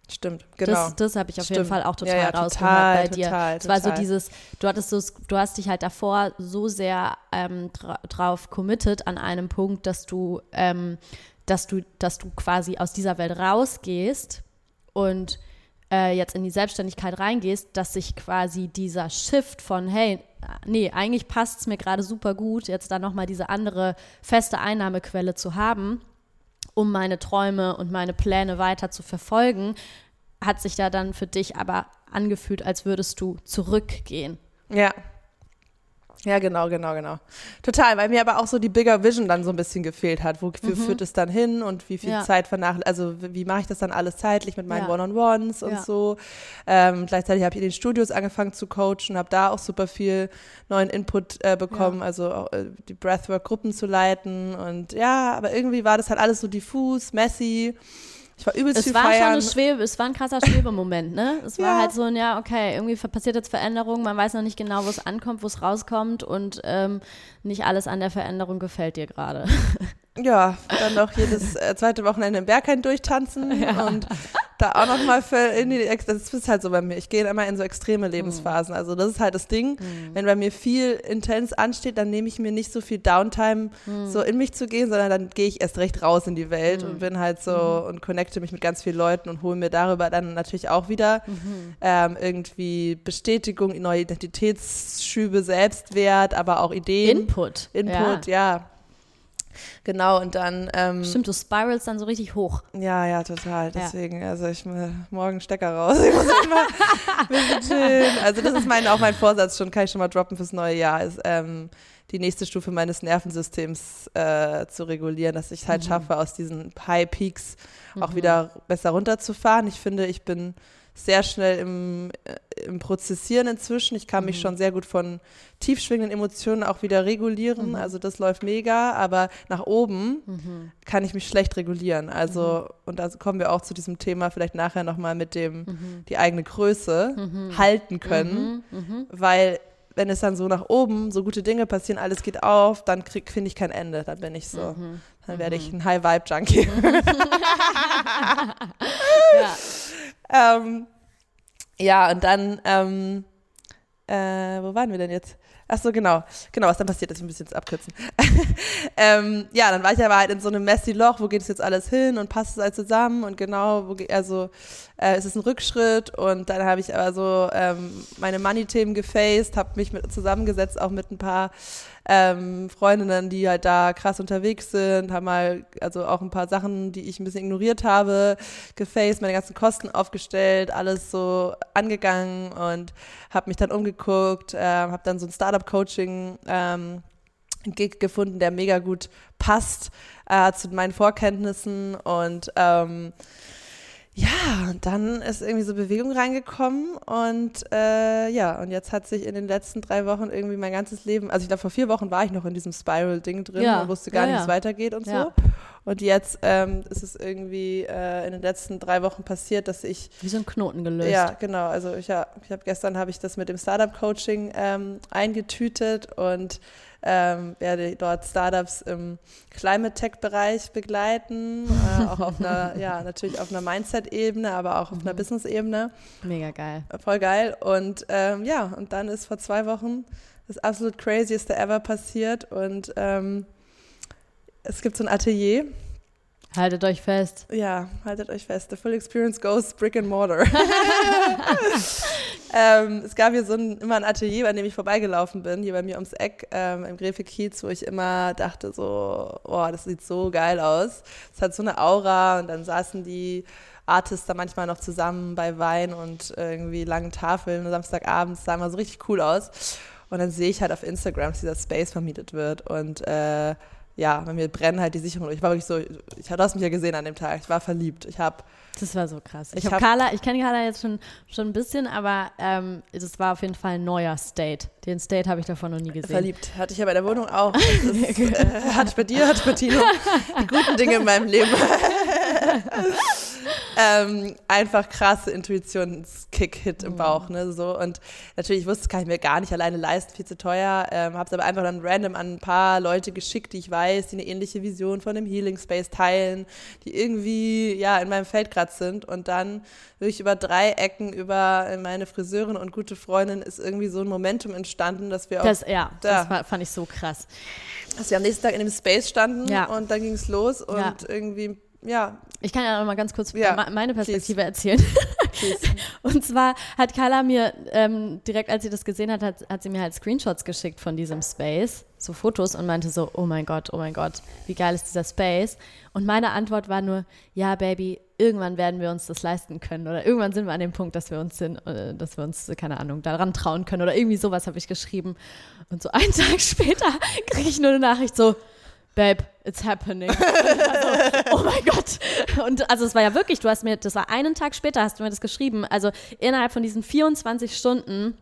Speaker 1: Stimmt, genau.
Speaker 3: Das, das habe ich auf Stimmt. jeden Fall auch total ja, ja, rausgehört total, bei dir. Total, es war so dieses, du hattest so, du hast dich halt davor so sehr ähm, dra drauf committed an einem Punkt, dass du, ähm, dass du, dass du quasi aus dieser Welt rausgehst und äh, jetzt in die Selbstständigkeit reingehst, dass sich quasi dieser Shift von, hey, nee, eigentlich passt es mir gerade super gut, jetzt da nochmal diese andere feste Einnahmequelle zu haben, um meine Träume und meine Pläne weiter zu verfolgen, hat sich da dann für dich aber angefühlt, als würdest du zurückgehen.
Speaker 1: Ja, ja, genau, genau, genau. Total, weil mir aber auch so die Bigger Vision dann so ein bisschen gefehlt hat. Wofür mhm. führt es dann hin und wie viel ja. Zeit vernach, also wie mache ich das dann alles zeitlich mit meinen ja. One-on-Ones und ja. so. Ähm, gleichzeitig habe ich in den Studios angefangen zu coachen, habe da auch super viel neuen Input äh, bekommen, also auch, äh, die Breathwork-Gruppen zu leiten und ja, aber irgendwie war das halt alles so diffus, messy. Ich war übelst
Speaker 3: es
Speaker 1: viel
Speaker 3: war
Speaker 1: feiern.
Speaker 3: Schon Schwebe, es war ein krasser Schwebemoment, ne? Es war <laughs> ja. halt so ein, ja, okay, irgendwie passiert jetzt Veränderung, man weiß noch nicht genau, wo es ankommt, wo es rauskommt und ähm, nicht alles an der Veränderung gefällt dir gerade. <laughs>
Speaker 1: Ja, dann noch jedes äh, zweite Wochenende im Berghain durchtanzen <laughs> ja. und da auch nochmal für in die, das ist halt so bei mir. Ich gehe immer in so extreme Lebensphasen. Also das ist halt das Ding. Mhm. Wenn bei mir viel intens ansteht, dann nehme ich mir nicht so viel Downtime, mhm. so in mich zu gehen, sondern dann gehe ich erst recht raus in die Welt mhm. und bin halt so mhm. und connecte mich mit ganz vielen Leuten und hole mir darüber dann natürlich auch wieder mhm. ähm, irgendwie Bestätigung, neue Identitätsschübe, Selbstwert, aber auch Ideen.
Speaker 3: Input.
Speaker 1: Input, ja. ja. Genau, und dann. Ähm,
Speaker 3: Stimmt, du spirals dann so richtig hoch.
Speaker 1: Ja, ja, total. Deswegen, ja. also ich morgen Stecker raus. <laughs> Ich muss immer ein bisschen chillen. Also, das ist mein, auch mein Vorsatz schon, kann ich schon mal droppen fürs neue Jahr, ist ähm, die nächste Stufe meines Nervensystems äh, zu regulieren, dass ich es halt mhm. schaffe, aus diesen High Peaks mhm. auch wieder besser runterzufahren. Ich finde, ich bin sehr schnell im, äh, im Prozessieren inzwischen. Ich kann mich schon sehr gut von tiefschwingenden Emotionen auch wieder regulieren. Also das läuft mega, aber nach oben kann ich mich schlecht regulieren. Also, und da kommen wir auch zu diesem Thema vielleicht nachher nochmal mit dem, die eigene Größe halten können, weil wenn es dann so nach oben, so gute Dinge passieren, alles geht auf, dann finde ich kein Ende. Dann bin ich so, dann werde ich ein High-Vibe-Junkie. <laughs>
Speaker 3: Ja. <laughs>
Speaker 1: ähm, ja, und dann, ähm, äh, wo waren wir denn jetzt? Ach so, genau. Genau, was dann passiert ist, ich muss jetzt abkürzen. <laughs> ähm, ja, dann war ich aber halt in so einem messy Loch, wo geht es jetzt alles hin und passt es alles zusammen und genau, wo also äh, ist es ein Rückschritt und dann habe ich aber so ähm, meine Money-Themen gefaced, habe mich mit, zusammengesetzt, auch mit ein paar ähm, Freundinnen, die halt da krass unterwegs sind, haben mal also auch ein paar Sachen, die ich ein bisschen ignoriert habe, gefaced, meine ganzen Kosten aufgestellt, alles so angegangen und habe mich dann umgeguckt, äh, habe dann so ein Startup-Coaching ähm, Gig gefunden, der mega gut passt äh, zu meinen Vorkenntnissen und ähm, ja, und dann ist irgendwie so Bewegung reingekommen und äh, ja, und jetzt hat sich in den letzten drei Wochen irgendwie mein ganzes Leben, also ich glaube vor vier Wochen war ich noch in diesem Spiral-Ding drin
Speaker 3: Ja,
Speaker 1: und wusste gar
Speaker 3: ja,
Speaker 1: nicht, wie
Speaker 3: ja.
Speaker 1: es weitergeht und so. Und jetzt ähm, ist es irgendwie äh, in den letzten drei Wochen passiert, dass ich
Speaker 3: Wie so ein Knoten gelöst.
Speaker 1: ja, genau. Also ich, ja, ich habe gestern habe ich das mit dem Startup-Coaching ähm, eingetütet und ähm, werde dort Startups im Climate Tech-Bereich begleiten, äh, auch auf einer, <laughs> ja, natürlich auf einer Mindset-Ebene, aber auch auf einer Business-Ebene.
Speaker 3: Mega geil.
Speaker 1: Voll geil. Und ähm, ja, und dann ist vor zwei Wochen das absolut crazieste ever passiert und ähm, es gibt so ein Atelier.
Speaker 3: Haltet euch fest.
Speaker 1: Ja, haltet euch fest. The Full Experience goes Brick and Mortar. <laughs> <laughs> ähm, es gab hier so ein, immer ein Atelier, an dem ich vorbeigelaufen bin, hier bei mir ums Eck ähm, im Gräfe-Kiez, wo ich immer dachte so, oh, das sieht so geil aus. Es hat so eine Aura und dann saßen die Artists da manchmal noch zusammen bei Wein und irgendwie langen Tafeln Samstagabends, sah immer so richtig cool aus. Und dann sehe ich halt auf Instagram, dass dieser Space vermietet wird und äh, ja, bei mir brennen halt die Sicherungen. Ich war wirklich so, ich, du hast mich ja gesehen an dem Tag, ich war verliebt. Ich habe
Speaker 3: Das war so krass. Ich,
Speaker 1: Ich
Speaker 3: habe
Speaker 1: hab-
Speaker 3: Carla, ich kenne Carla jetzt schon, schon ein bisschen, aber ähm, das war auf jeden Fall ein neuer State. Den State habe ich davon noch nie gesehen.
Speaker 1: verliebt. Hatte ich ja bei der Wohnung auch. <laughs> Das ist, äh, hatte ich bei dir, hatte ich bei Tino. Die guten Dinge in meinem Leben. <laughs> <laughs> ähm, einfach krasse Intuitionskick-Hit im Bauch, ne, so. Und natürlich, ich wusste, das kann ich mir gar nicht alleine leisten, viel zu teuer. Ähm, habe es aber einfach dann random an ein paar Leute geschickt, die ich weiß, die eine ähnliche Vision von dem Healing Space teilen, die irgendwie, ja, in meinem Feld gerade sind. Und dann wirklich über drei Ecken, über meine Friseurin und gute Freundin ist irgendwie so ein Momentum entstanden, dass wir auch
Speaker 3: Das, ja,
Speaker 1: Da.
Speaker 3: das war, fand ich so krass.
Speaker 1: dass wir am nächsten Tag in dem Space standen
Speaker 3: Ja.
Speaker 1: und dann ging es los und
Speaker 3: Ja.
Speaker 1: irgendwie, ja,
Speaker 3: Ich kann ja noch mal ganz kurz
Speaker 1: Ja,
Speaker 3: me- meine Perspektive erzählen.
Speaker 1: please. <laughs>
Speaker 3: Und zwar hat Carla mir ähm, direkt, als sie das gesehen hat, hat, hat sie mir halt Screenshots geschickt von diesem Space, so Fotos und meinte so, oh mein Gott, oh mein Gott, wie geil ist dieser Space? Und meine Antwort war nur, ja, Baby, irgendwann werden wir uns das leisten können oder irgendwann sind wir an dem Punkt, dass wir uns sind, äh, dass wir uns, keine Ahnung, daran trauen können oder irgendwie sowas habe ich geschrieben. Und so einen <laughs> Tag später kriege ich nur eine Nachricht so, Babe, it's happening. Und ich war so, oh mein Gott. Und also es war ja wirklich, du hast mir, das war einen Tag später, hast du mir das geschrieben. Also innerhalb von diesen 24 Stunden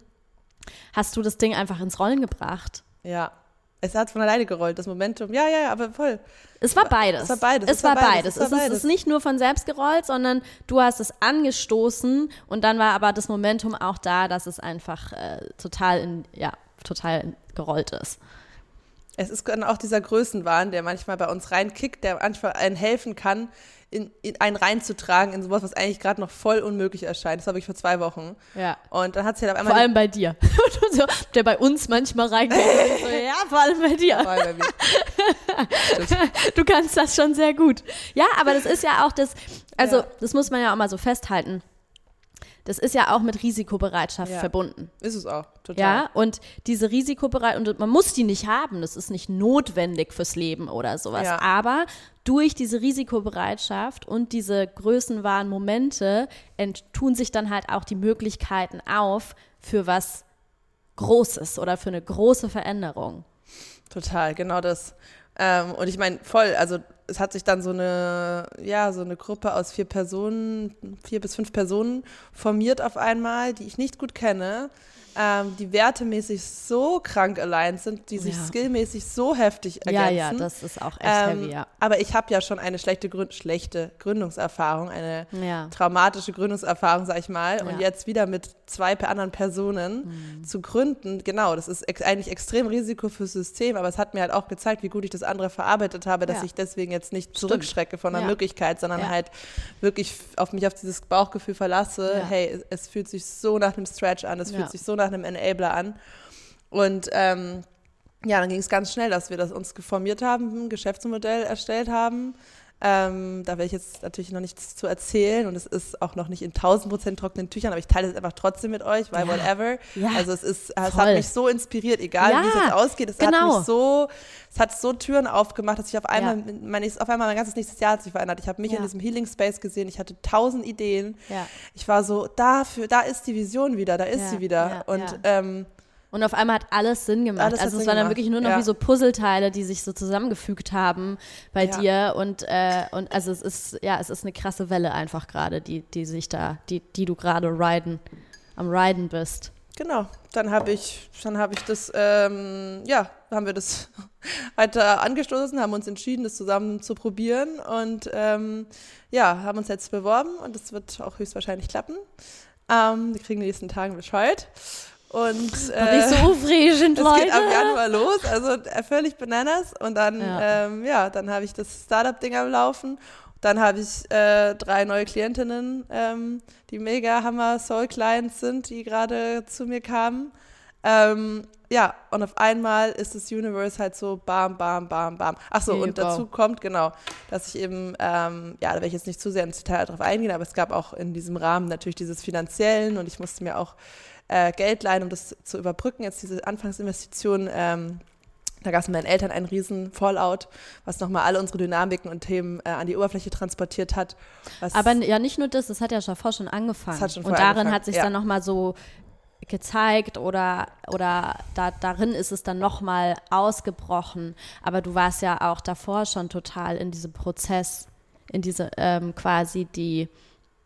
Speaker 3: hast du das Ding einfach ins Rollen gebracht.
Speaker 1: ja. Es hat von alleine gerollt, das Momentum. Ja, ja, ja, aber voll.
Speaker 3: Es war beides.
Speaker 1: Es war beides,
Speaker 3: Es, war beides.
Speaker 1: es war
Speaker 3: Es, ist,
Speaker 1: beides.
Speaker 3: ist nicht nur von selbst gerollt, sondern du hast es angestoßen und dann war aber das Momentum auch da, dass es einfach äh, total in, ja, total gerollt ist.
Speaker 1: Es ist dann auch dieser Größenwahn, der manchmal bei uns reinkickt, der manchmal einen helfen kann, in, in einen reinzutragen in sowas, was eigentlich gerade noch voll unmöglich erscheint. Das war wirklich vor zwei Wochen.
Speaker 3: Ja.
Speaker 1: Und dann hat sie halt auf einmal
Speaker 3: Vor allem bei dir. <laughs> Der bei uns manchmal reinkommt. und <laughs> so, ja, vor allem bei dir.
Speaker 1: Vor allem bei mir. <laughs>
Speaker 3: Du kannst das schon sehr gut. Ja, aber das ist ja auch das, also
Speaker 1: Ja.
Speaker 3: das muss man ja auch mal so festhalten. Das ist ja auch mit Risikobereitschaft
Speaker 1: Ja.
Speaker 3: verbunden.
Speaker 1: Ist es auch, total.
Speaker 3: Ja, und diese Risikobereitschaft, und man muss die nicht haben, das ist nicht notwendig fürs Leben oder sowas.
Speaker 1: Ja.
Speaker 3: Aber durch diese Risikobereitschaft und diese größenwahren Momente ent- tun sich dann halt auch die Möglichkeiten auf für was Großes oder für eine große Veränderung.
Speaker 1: Total, genau das. Ähm, und ich meine, voll, also es hat sich dann so eine, ja, so eine Gruppe aus vier Personen, vier bis fünf Personen formiert auf einmal, die ich nicht gut kenne, ähm, die wertemäßig so krank allein sind, die sich ja. skillmäßig so heftig ergänzen.
Speaker 3: Ja, ja, das ist auch echt ähm, heavy, ja.
Speaker 1: Aber ich habe ja schon eine schlechte, Gründ schlechte Gründungserfahrung, eine ja. traumatische Gründungserfahrung, sag ich mal. Und jetzt wieder mit zwei anderen Personen mhm. zu gründen, genau, das ist ex eigentlich extrem Risiko fürs System, aber es hat mir halt auch gezeigt, wie gut ich das andere verarbeitet habe, dass ich deswegen jetzt nicht zurückschrecke von der Möglichkeit, sondern halt wirklich auf mich auf dieses Bauchgefühl verlasse, hey, es, es, fühlt sich so nach einem Stretch an, es fühlt sich so nach nach einem Enabler an. Und ähm, ja, dann ging es ganz schnell, dass wir das uns geformiert haben, ein Geschäftsmodell erstellt haben. Ähm, da will ich jetzt natürlich noch nichts zu erzählen und es ist auch noch nicht in 1000 Prozent trockenen Tüchern, aber ich teile es einfach trotzdem mit euch, weil ja. whatever. Ja. Also es ist, es hat mich so inspiriert, egal ja. wie es jetzt ausgeht. Es genau. hat mich so, es hat so Türen aufgemacht, dass ich auf einmal, mein, auf einmal mein ganzes nächstes Jahr hat sich verändert. Ich habe mich in diesem Healing Space gesehen, ich hatte tausend Ideen. Ich war so, dafür, da ist die Vision wieder, da ist sie wieder. und ähm,
Speaker 3: und auf einmal hat alles Sinn gemacht. Alles also es waren dann wirklich nur noch ja. wie so Puzzleteile, die sich so zusammengefügt haben bei ja. dir. Und, äh, und also es ist, ja, es ist eine krasse Welle einfach gerade, die, die sich da, die, die du gerade riden, am Riden bist.
Speaker 1: Genau, dann habe ich, dann habe ich das, ähm, ja, haben wir das <laughs> weiter angestoßen, haben uns entschieden, das zusammen zu probieren und ähm, ja, haben uns jetzt beworben und es wird auch höchstwahrscheinlich klappen. Ähm, wir kriegen in den nächsten Tagen Bescheid. Und
Speaker 3: äh, so aufregend,
Speaker 1: Leute. <laughs> Es geht ab Januar los, also äh, völlig bananas. Und dann, ja, ähm, ja dann habe ich das Startup-Ding am Laufen. Dann habe ich äh, drei neue Klientinnen, ähm, die mega Hammer Soul Clients sind, die gerade zu mir kamen. Ähm, ja, und auf einmal ist das Universe halt so bam, bam, bam, bam. Ach so, und dazu kommt, genau, dass ich eben, ähm, ja, da werde ich jetzt nicht zu sehr ins Detail drauf eingehen, aber es gab auch in diesem Rahmen natürlich dieses Finanziellen und ich musste mir auch äh, Geld leihen, um das zu überbrücken. Jetzt diese Anfangsinvestition, ähm, da gab es mit meinen Eltern einen riesen Fallout, was nochmal alle unsere Dynamiken und Themen äh, an die Oberfläche transportiert hat.
Speaker 3: Aber ja, nicht nur das, das hat ja schon vorher schon angefangen. Hat schon und darin angefangen. hat sich ja. dann nochmal so gezeigt oder, oder da, darin ist es dann nochmal ausgebrochen. Aber du warst ja auch davor schon total in diesem Prozess, in diese ähm, quasi die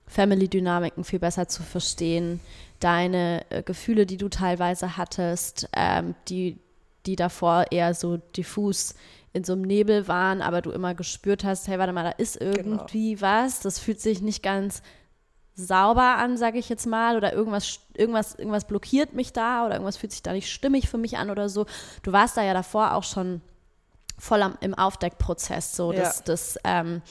Speaker 3: Family-Dynamiken viel besser zu verstehen, deine äh, Gefühle, die du teilweise hattest, ähm, die, die davor eher so diffus in so einem Nebel waren, aber du immer gespürt hast, hey, warte mal, da ist genau. irgendwie genau. was, das fühlt sich nicht ganz sauber an, sage ich jetzt mal, oder irgendwas, irgendwas, irgendwas blockiert mich da oder irgendwas fühlt sich da nicht stimmig für mich an oder so. Du warst da ja davor auch schon voll am, im Aufdeckprozess, so ja. dass das ähm,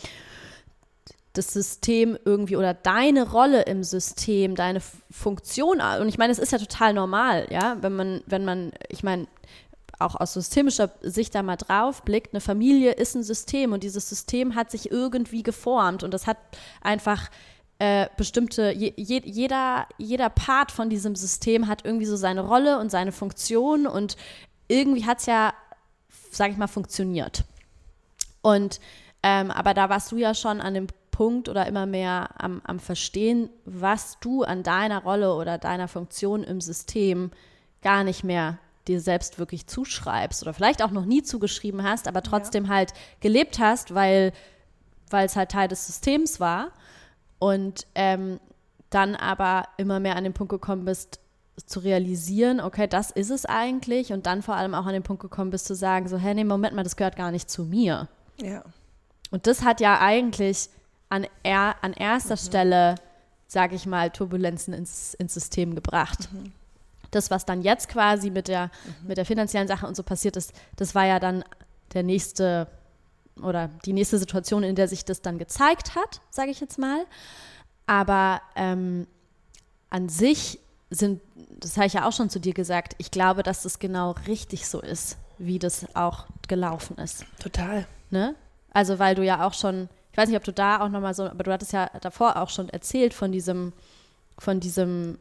Speaker 3: das System irgendwie oder deine Rolle im System, deine Funktion, und ich meine, es ist ja total normal, ja, wenn man, wenn man, ich meine, auch aus systemischer Sicht da mal drauf blickt, eine Familie ist ein System und dieses System hat sich irgendwie geformt und das hat einfach äh, bestimmte, je, jeder, jeder Part von diesem System hat irgendwie so seine Rolle und seine Funktion und irgendwie hat es ja, sage ich mal, funktioniert. Und ähm, aber da warst du ja schon an dem Punkt oder immer mehr am, am Verstehen, was du an deiner Rolle oder deiner Funktion im System gar nicht mehr dir selbst wirklich zuschreibst oder vielleicht auch noch nie zugeschrieben hast, aber trotzdem ja. halt gelebt hast, weil es halt Teil des Systems war und ähm, dann aber immer mehr an den Punkt gekommen bist, zu realisieren, okay, das ist es eigentlich und dann vor allem auch an den Punkt gekommen bist zu sagen, so, hey, nee, Moment mal, das gehört gar nicht zu mir.
Speaker 1: Ja.
Speaker 3: Und das hat ja eigentlich an, er, an erster mhm. Stelle, sage ich mal, Turbulenzen ins, ins System gebracht. Mhm. Das, was dann jetzt quasi mit der, mhm. mit der finanziellen Sache und so passiert ist, das war ja dann der nächste oder die nächste Situation, in der sich das dann gezeigt hat, sage ich jetzt mal. Aber ähm, an sich sind, das habe ich ja auch schon zu dir gesagt, ich glaube, dass das genau richtig so ist, wie das auch gelaufen ist.
Speaker 1: Total.
Speaker 3: Ne? Also, weil du ja auch schon ich weiß nicht, ob du da auch nochmal so, aber du hattest ja davor auch schon erzählt von diesem, von diesem,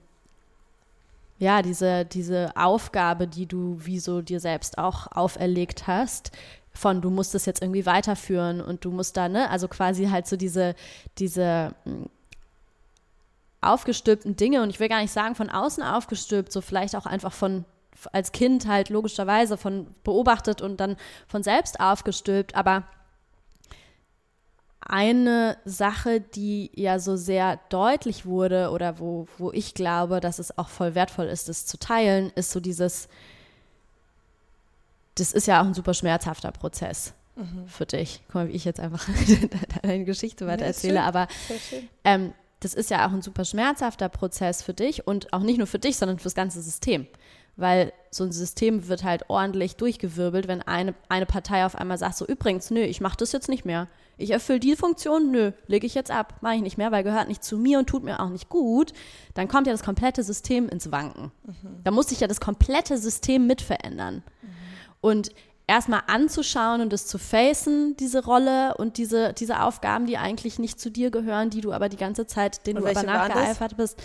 Speaker 3: ja, diese, diese Aufgabe, die du wie so dir selbst auch auferlegt hast, von du musst es jetzt irgendwie weiterführen und du musst da, ne, also quasi halt so diese, diese hm, aufgestülpten Dinge und ich will gar nicht sagen von außen aufgestülpt, so vielleicht auch einfach von als Kind halt logischerweise von beobachtet und dann von selbst aufgestülpt, aber eine Sache, die ja so sehr deutlich wurde oder wo, wo ich glaube, dass es auch voll wertvoll ist, das zu teilen, ist so dieses, das ist ja auch ein super schmerzhafter Prozess mhm. für dich. Guck mal, wie ich jetzt einfach <laughs> deine Geschichte weiter erzähle, aber ähm, das ist ja auch ein super schmerzhafter Prozess für dich und auch nicht nur für dich, sondern für das ganze System. Weil so ein System wird halt ordentlich durchgewirbelt, wenn eine, eine Partei auf einmal sagt, so übrigens, nö, ich mache das jetzt nicht mehr. Ich erfülle die Funktion, nö, lege ich jetzt ab, mache ich nicht mehr, weil gehört nicht zu mir und tut mir auch nicht gut. Dann kommt ja das komplette System ins Wanken. Mhm. Da muss sich ja das komplette System mit verändern. Mhm. Und erstmal anzuschauen und es zu facen, diese Rolle und diese, diese Aufgaben, die eigentlich nicht zu dir gehören, die du aber die ganze Zeit, denen du aber nachgeeifert bist.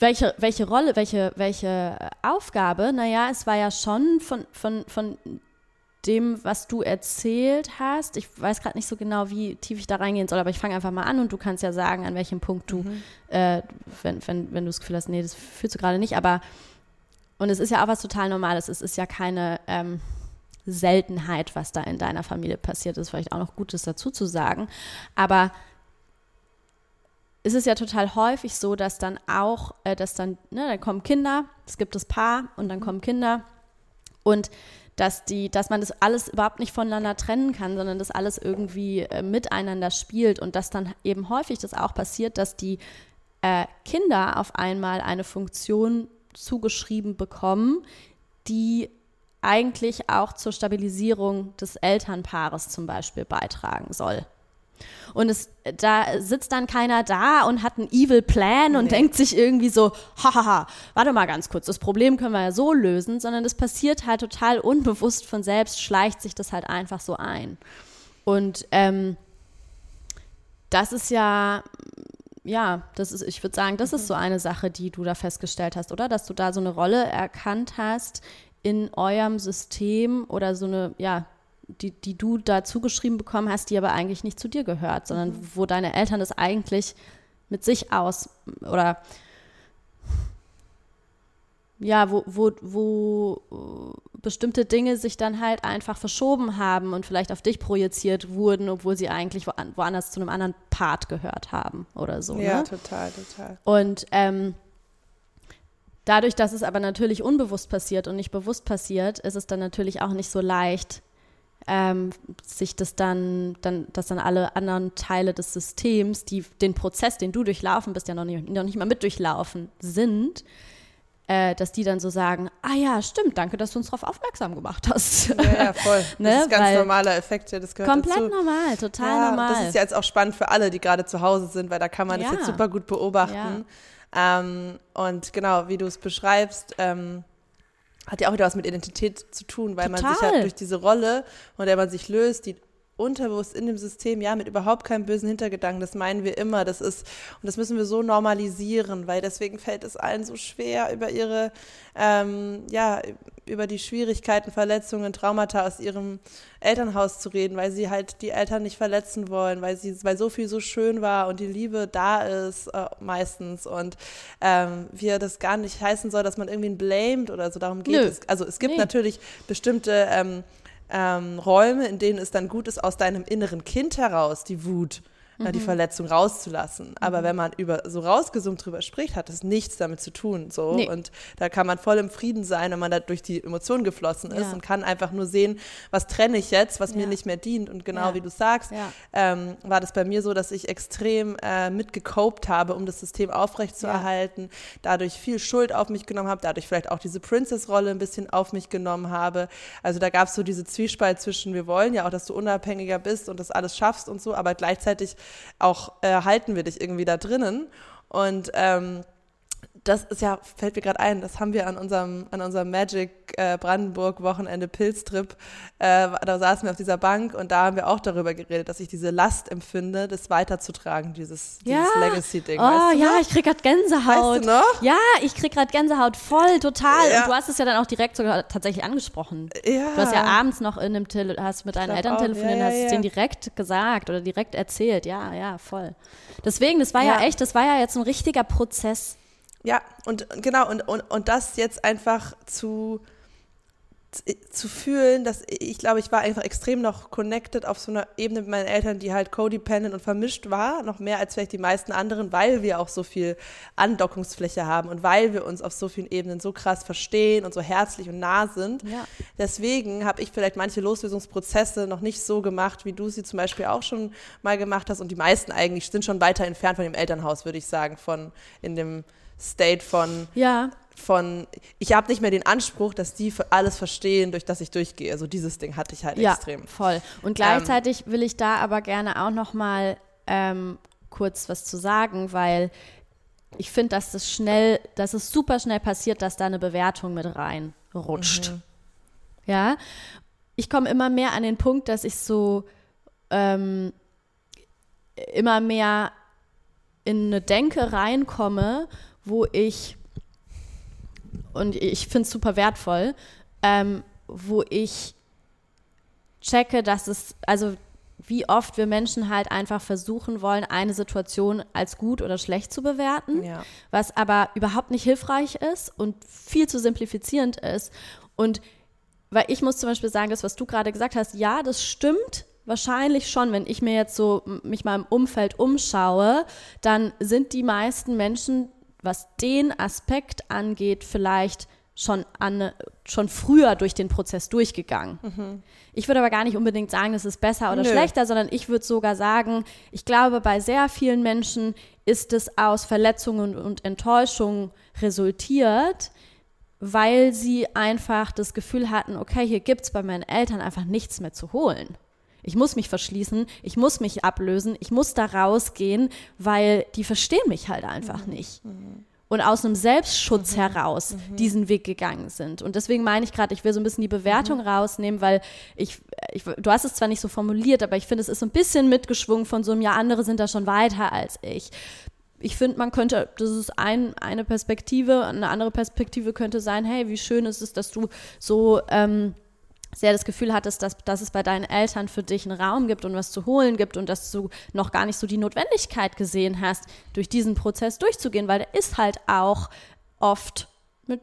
Speaker 3: Welche, welche Rolle, welche, welche Aufgabe? Naja, es war ja schon von, von, von dem, was du erzählt hast. Ich weiß gerade nicht so genau, wie tief ich da reingehen soll, aber ich fange einfach mal an und du kannst ja sagen, an welchem Punkt du, mhm. äh, wenn, wenn, wenn du das Gefühl hast, nee, das fühlst du gerade nicht, aber und es ist ja auch was total Normales. Es ist ja keine ähm, Seltenheit, was da in deiner Familie passiert. Ist vielleicht auch noch Gutes dazu zu sagen. Aber es ist ja total häufig so, dass dann auch, äh, dass dann, ne, dann kommen Kinder, es gibt das Paar und dann kommen Kinder und dass die, dass man das alles überhaupt nicht voneinander trennen kann, sondern das alles irgendwie äh, miteinander spielt und dass dann eben häufig das auch passiert, dass die äh, Kinder auf einmal eine Funktion zugeschrieben bekommen, die eigentlich auch zur Stabilisierung des Elternpaares zum Beispiel beitragen soll. Und es, da sitzt dann keiner da und hat einen Evil Plan und nee. denkt sich irgendwie so, hahaha, warte mal ganz kurz, das Problem können wir ja so lösen, sondern das passiert halt total unbewusst von selbst, schleicht sich das halt einfach so ein. Und ähm, das ist ja ja, das ist, ich würde sagen, das ist so mhm. eine Sache, die du da festgestellt hast, oder? Dass du da so eine Rolle erkannt hast in eurem System oder so eine, ja, die, die du da zugeschrieben bekommen hast, die aber eigentlich nicht zu dir gehört, sondern mhm. wo deine Eltern das eigentlich mit sich aus oder ja, wo, wo, wo bestimmte Dinge sich dann halt einfach verschoben haben und vielleicht auf dich projiziert wurden, obwohl sie eigentlich woanders zu einem anderen Part gehört haben oder so.
Speaker 1: Ja,
Speaker 3: ne?
Speaker 1: total, total.
Speaker 3: Und ähm, dadurch, dass es aber natürlich unbewusst passiert und nicht bewusst passiert, ist es dann natürlich auch nicht so leicht, ähm, sich das dann, dann, dass dann alle anderen Teile des Systems, die den Prozess, den du durchlaufen bist, ja noch nicht, noch nicht mal mit durchlaufen sind, äh, dass die dann so sagen, ah ja, stimmt, danke, dass du uns darauf aufmerksam gemacht hast.
Speaker 1: Ja, ja voll. <laughs> ne? Das ist ganz Weil normaler Effekt, ja, das gehört
Speaker 3: Komplett
Speaker 1: dazu.
Speaker 3: normal, total ja, normal.
Speaker 1: Das ist ja jetzt auch spannend für alle, die gerade zu Hause sind, weil da kann man ja. das jetzt super gut beobachten. Ähm, und genau, wie du es beschreibst, ähm, hat ja auch wieder was mit Identität zu tun, weil Total. man sich halt durch diese Rolle, von der man sich löst, die unterbewusst in dem System, ja, mit überhaupt keinem bösen Hintergedanken, das meinen wir immer, das ist, und das müssen wir so normalisieren, weil deswegen fällt es allen so schwer, über ihre, ähm, ja, über die Schwierigkeiten, Verletzungen, Traumata aus ihrem Elternhaus zu reden, weil sie halt die Eltern nicht verletzen wollen, weil sie, weil so viel so schön war und die Liebe da ist äh, meistens und ähm, wir das gar nicht heißen soll, dass man irgendwie blamed oder so, darum geht Nö. es. Also es gibt nee. natürlich bestimmte ähm, ähm, Räume, in denen es dann gut ist, aus deinem inneren Kind heraus die Wut mhm. die Verletzung rauszulassen. Aber mhm. wenn man über so rausgesummt drüber spricht, hat das nichts damit zu tun. So. Nee. Und da kann man voll im Frieden sein, wenn man da durch die Emotionen geflossen ist ja. und kann einfach nur sehen, was trenne ich jetzt, was ja. mir nicht mehr dient. Und genau ja. wie du sagst, ähm, war das bei mir so, dass ich extrem äh, mitgecopt habe, um das System aufrechtzuerhalten, dadurch viel Schuld auf mich genommen habe, dadurch vielleicht auch diese Princess-Rolle ein bisschen auf mich genommen habe. Also da gab es so diese Zwiespalt zwischen, wir wollen ja auch, dass du unabhängiger bist und das alles schaffst und so, aber gleichzeitig auch äh, halten wir dich irgendwie da drinnen. Und ähm, das ist ja, fällt mir gerade ein, das haben wir an unserem, an unserem Magic äh, Brandenburg Wochenende Pilztrip, äh, da saßen wir auf dieser Bank und da haben wir auch darüber geredet, dass ich diese Last empfinde, das weiterzutragen, dieses,
Speaker 3: ja.
Speaker 1: dieses Legacy-Ding.
Speaker 3: Oh weißt du ja, noch? ich krieg gerade Gänsehaut.
Speaker 1: Weißt du noch?
Speaker 3: Ja, ich krieg gerade Gänsehaut voll, total. Ja. Und du hast es ja dann auch direkt sogar tatsächlich angesprochen. Ja. Du hast ja abends noch in dem Tele hast mit deinen Eltern telefoniert, ja, hast es denen direkt gesagt oder direkt erzählt. Ja, ja, voll. Deswegen, das war ja echt, das war ja jetzt ein richtiger Prozess.
Speaker 1: Ja, und genau, und, und, und das jetzt einfach zu zu fühlen, dass ich glaube, ich war einfach extrem noch connected auf so einer Ebene mit meinen Eltern, die halt codependent und vermischt war, noch mehr als vielleicht die meisten anderen, weil wir auch so viel Andockungsfläche haben und weil wir uns auf so vielen Ebenen so krass verstehen und so herzlich und nah sind. Ja. Deswegen habe ich vielleicht manche Loslösungsprozesse noch nicht so gemacht, wie du sie zum Beispiel auch schon mal gemacht hast und die meisten eigentlich sind schon weiter entfernt von dem Elternhaus, würde ich sagen, von in dem State von
Speaker 3: ja
Speaker 1: von, ich habe nicht mehr den Anspruch, dass die alles verstehen, durch das ich durchgehe. Also dieses Ding hatte ich halt
Speaker 3: ja,
Speaker 1: extrem.
Speaker 3: voll. Und gleichzeitig ähm, will ich da aber gerne auch noch mal ähm, kurz was zu sagen, weil ich finde, dass das schnell, dass es super schnell passiert, dass da eine Bewertung mit reinrutscht. Mhm. Ja, ich komme immer mehr an den Punkt, dass ich so ähm, immer mehr in eine Denke reinkomme, wo ich und ich finde es super wertvoll, ähm, wo ich checke, dass es, also wie oft wir Menschen halt einfach versuchen wollen, eine Situation als gut oder schlecht zu bewerten, ja. was aber überhaupt nicht hilfreich ist und viel zu simplifizierend ist. Und weil ich muss zum Beispiel sagen, das, was du gerade gesagt hast, ja, das stimmt, wahrscheinlich schon, wenn ich mir jetzt so mich mal im Umfeld umschaue, dann sind die meisten Menschen was den Aspekt angeht, vielleicht schon, an, schon früher durch den Prozess durchgegangen. Mhm. Ich würde aber gar nicht unbedingt sagen, es ist besser oder Nö. schlechter, sondern ich würde sogar sagen, ich glaube, bei sehr vielen Menschen ist es aus Verletzungen und Enttäuschungen resultiert, weil sie einfach das Gefühl hatten, okay, hier gibt es bei meinen Eltern einfach nichts mehr zu holen. Ich muss mich verschließen, ich muss mich ablösen, ich muss da rausgehen, weil die verstehen mich halt einfach mhm. nicht. Mhm. Und aus einem Selbstschutz mhm. heraus mhm. diesen Weg gegangen sind. Und deswegen meine ich gerade, ich will so ein bisschen die Bewertung mhm. rausnehmen, weil ich, ich, du hast es zwar nicht so formuliert, aber ich finde, es ist so ein bisschen mitgeschwungen von so einem, ja, andere sind da schon weiter als ich ich finde, man könnte, das ist ein, eine Perspektive, eine andere Perspektive könnte sein, hey, wie schön ist es, dass du so ähm, sehr das Gefühl hattest, dass, dass es bei deinen Eltern für dich einen Raum gibt und was zu holen gibt und dass du noch gar nicht so die Notwendigkeit gesehen hast, durch diesen Prozess durchzugehen, weil der ist halt auch oft mit,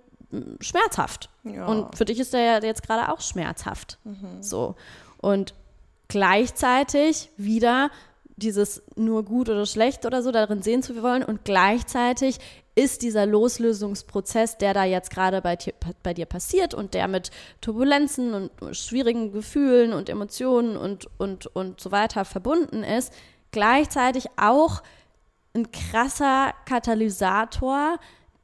Speaker 3: schmerzhaft. Ja. Und für dich ist der ja jetzt gerade auch schmerzhaft. Mhm. So. Und gleichzeitig wieder dieses nur gut oder schlecht oder so darin sehen zu wollen und gleichzeitig ist dieser Loslösungsprozess, der da jetzt gerade bei, bei, dir passiert und der mit Turbulenzen und schwierigen Gefühlen und Emotionen und, und, und so weiter verbunden ist, gleichzeitig auch ein krasser Katalysator,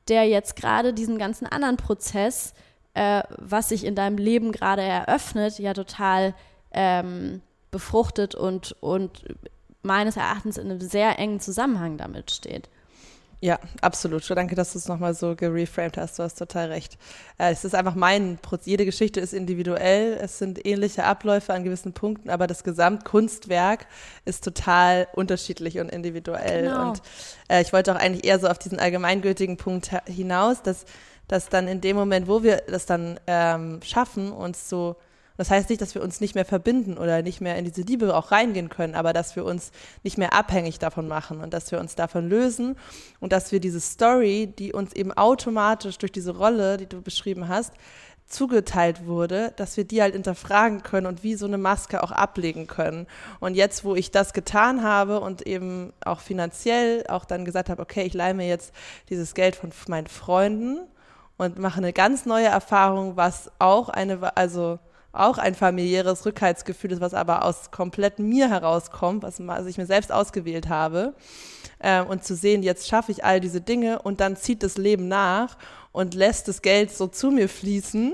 Speaker 3: der jetzt gerade diesen ganzen anderen Prozess, äh, was sich in deinem Leben gerade eröffnet, ja total ähm, befruchtet und, und meines Erachtens in einem sehr engen Zusammenhang damit steht.
Speaker 1: Ja, absolut. Danke, dass du es nochmal so gereframed hast. Du hast total recht. Äh, es ist einfach mein Prozess. Jede Geschichte ist individuell. Es sind ähnliche Abläufe an gewissen Punkten, aber das Gesamtkunstwerk ist total unterschiedlich und individuell. Genau. Und äh, ich wollte auch eigentlich eher so auf diesen allgemeingültigen Punkt hinaus, dass, dass dann in dem Moment, wo wir das dann ähm, schaffen, uns so das heißt nicht, dass wir uns nicht mehr verbinden oder nicht mehr in diese Liebe auch reingehen können, aber dass wir uns nicht mehr abhängig davon machen und dass wir uns davon lösen und dass wir diese Story, die uns eben automatisch durch diese Rolle, die du beschrieben hast, zugeteilt wurde, dass wir die halt hinterfragen können und wie so eine Maske auch ablegen können. Und jetzt, wo ich das getan habe und eben auch finanziell auch dann gesagt habe, okay, ich leihe mir jetzt dieses Geld von meinen Freunden und mache eine ganz neue Erfahrung, was auch eine, also auch ein familiäres Rückhaltsgefühl ist, was aber aus komplett mir herauskommt, was ich mir selbst ausgewählt habe. Ähm, und zu sehen, jetzt schaffe ich all diese Dinge und dann zieht das Leben nach und lässt das Geld so zu mir fließen.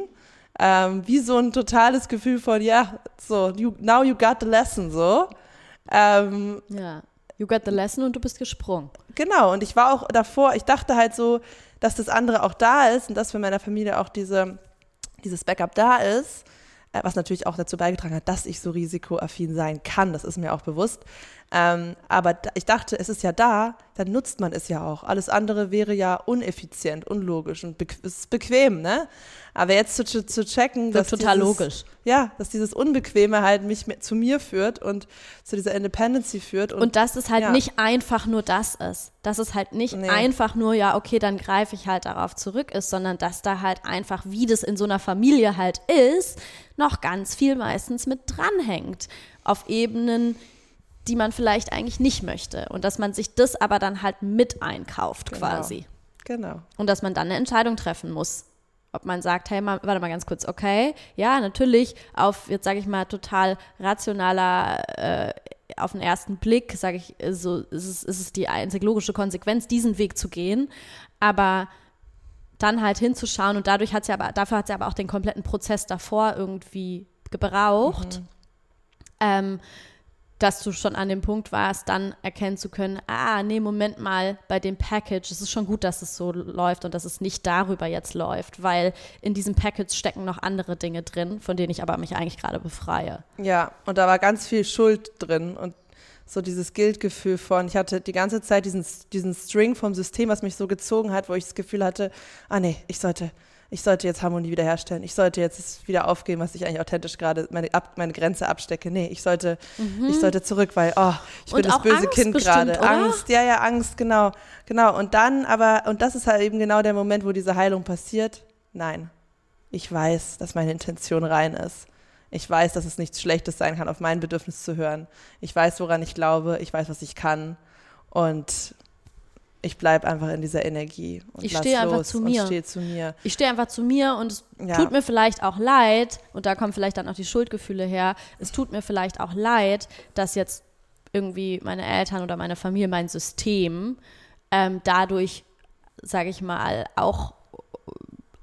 Speaker 1: Ähm, wie so ein totales Gefühl von, ja, so, you, now you got the lesson, so.
Speaker 3: Ähm, ja, you got the lesson und du bist gesprungen.
Speaker 1: Genau, und ich war auch davor, ich dachte halt so, dass das andere auch da ist und dass für meiner Familie auch diese, dieses Backup da ist. Was natürlich auch dazu beigetragen hat, dass ich so risikoaffin sein kann. Das ist mir auch bewusst. Ähm, aber da, ich dachte, es ist ja da, dann nutzt man es ja auch. Alles andere wäre ja uneffizient, unlogisch und bequ ist bequem, ne? Aber jetzt zu, zu checken,
Speaker 3: dass total
Speaker 1: dieses,
Speaker 3: logisch.
Speaker 1: Ja, dass dieses Unbequeme halt mich mit, zu mir führt und zu dieser Independency führt.
Speaker 3: Und, und dass es halt ja. nicht einfach nur das ist. Dass es halt nicht nee. einfach nur, ja, okay, dann greife ich halt darauf zurück ist, sondern dass da halt einfach, wie das in so einer Familie halt ist, noch ganz viel meistens mit dranhängt. Auf Ebenen, die man vielleicht eigentlich nicht möchte. Und dass man sich das aber dann halt mit einkauft
Speaker 1: genau.
Speaker 3: quasi.
Speaker 1: Genau.
Speaker 3: Und dass man dann eine Entscheidung treffen muss. Ob man sagt, hey, mal, warte mal ganz kurz, okay, ja, natürlich auf, jetzt sage ich mal, total rationaler, äh, auf den ersten Blick, sage ich, so ist es, ist es die einzig logische Konsequenz, diesen Weg zu gehen. Aber dann halt hinzuschauen und dadurch hat sie aber, dafür hat sie aber auch den kompletten Prozess davor irgendwie gebraucht. Mhm. Ähm, dass du schon an dem Punkt warst, dann erkennen zu können, ah, nee, Moment mal, bei dem Package, es ist schon gut, dass es so läuft und dass es nicht darüber jetzt läuft, weil in diesem Package stecken noch andere Dinge drin, von denen ich aber mich eigentlich gerade befreie.
Speaker 1: Ja, und da war ganz viel Schuld drin und so dieses Guilt-Gefühl von, ich hatte die ganze Zeit diesen, diesen String vom System, was mich so gezogen hat, wo ich das Gefühl hatte, ah nee, ich sollte, ich sollte jetzt Harmonie wiederherstellen, ich sollte jetzt wieder aufgeben, was ich eigentlich authentisch gerade meine, ab, meine Grenze abstecke. Nee, ich sollte, mhm. ich sollte zurück, weil, oh, ich bin das böse Angst Kind gerade. Angst, ja, ja, Angst, genau, genau. Und dann aber, und das ist halt eben genau der Moment, wo diese Heilung passiert. Nein, ich weiß, dass meine Intention rein ist. Ich weiß, dass es nichts Schlechtes sein kann, auf mein Bedürfnis zu hören. Ich weiß, woran ich glaube. Ich weiß, was ich kann. Und ich bleibe einfach in dieser Energie. Und
Speaker 3: ich stehe einfach zu mir.
Speaker 1: Stehe zu mir.
Speaker 3: Ich stehe einfach zu mir und es ja. tut mir vielleicht auch leid, und da kommen vielleicht dann auch die Schuldgefühle her, es tut mir vielleicht auch leid, dass jetzt irgendwie meine Eltern oder meine Familie, mein System ähm, dadurch, sage ich mal, auch,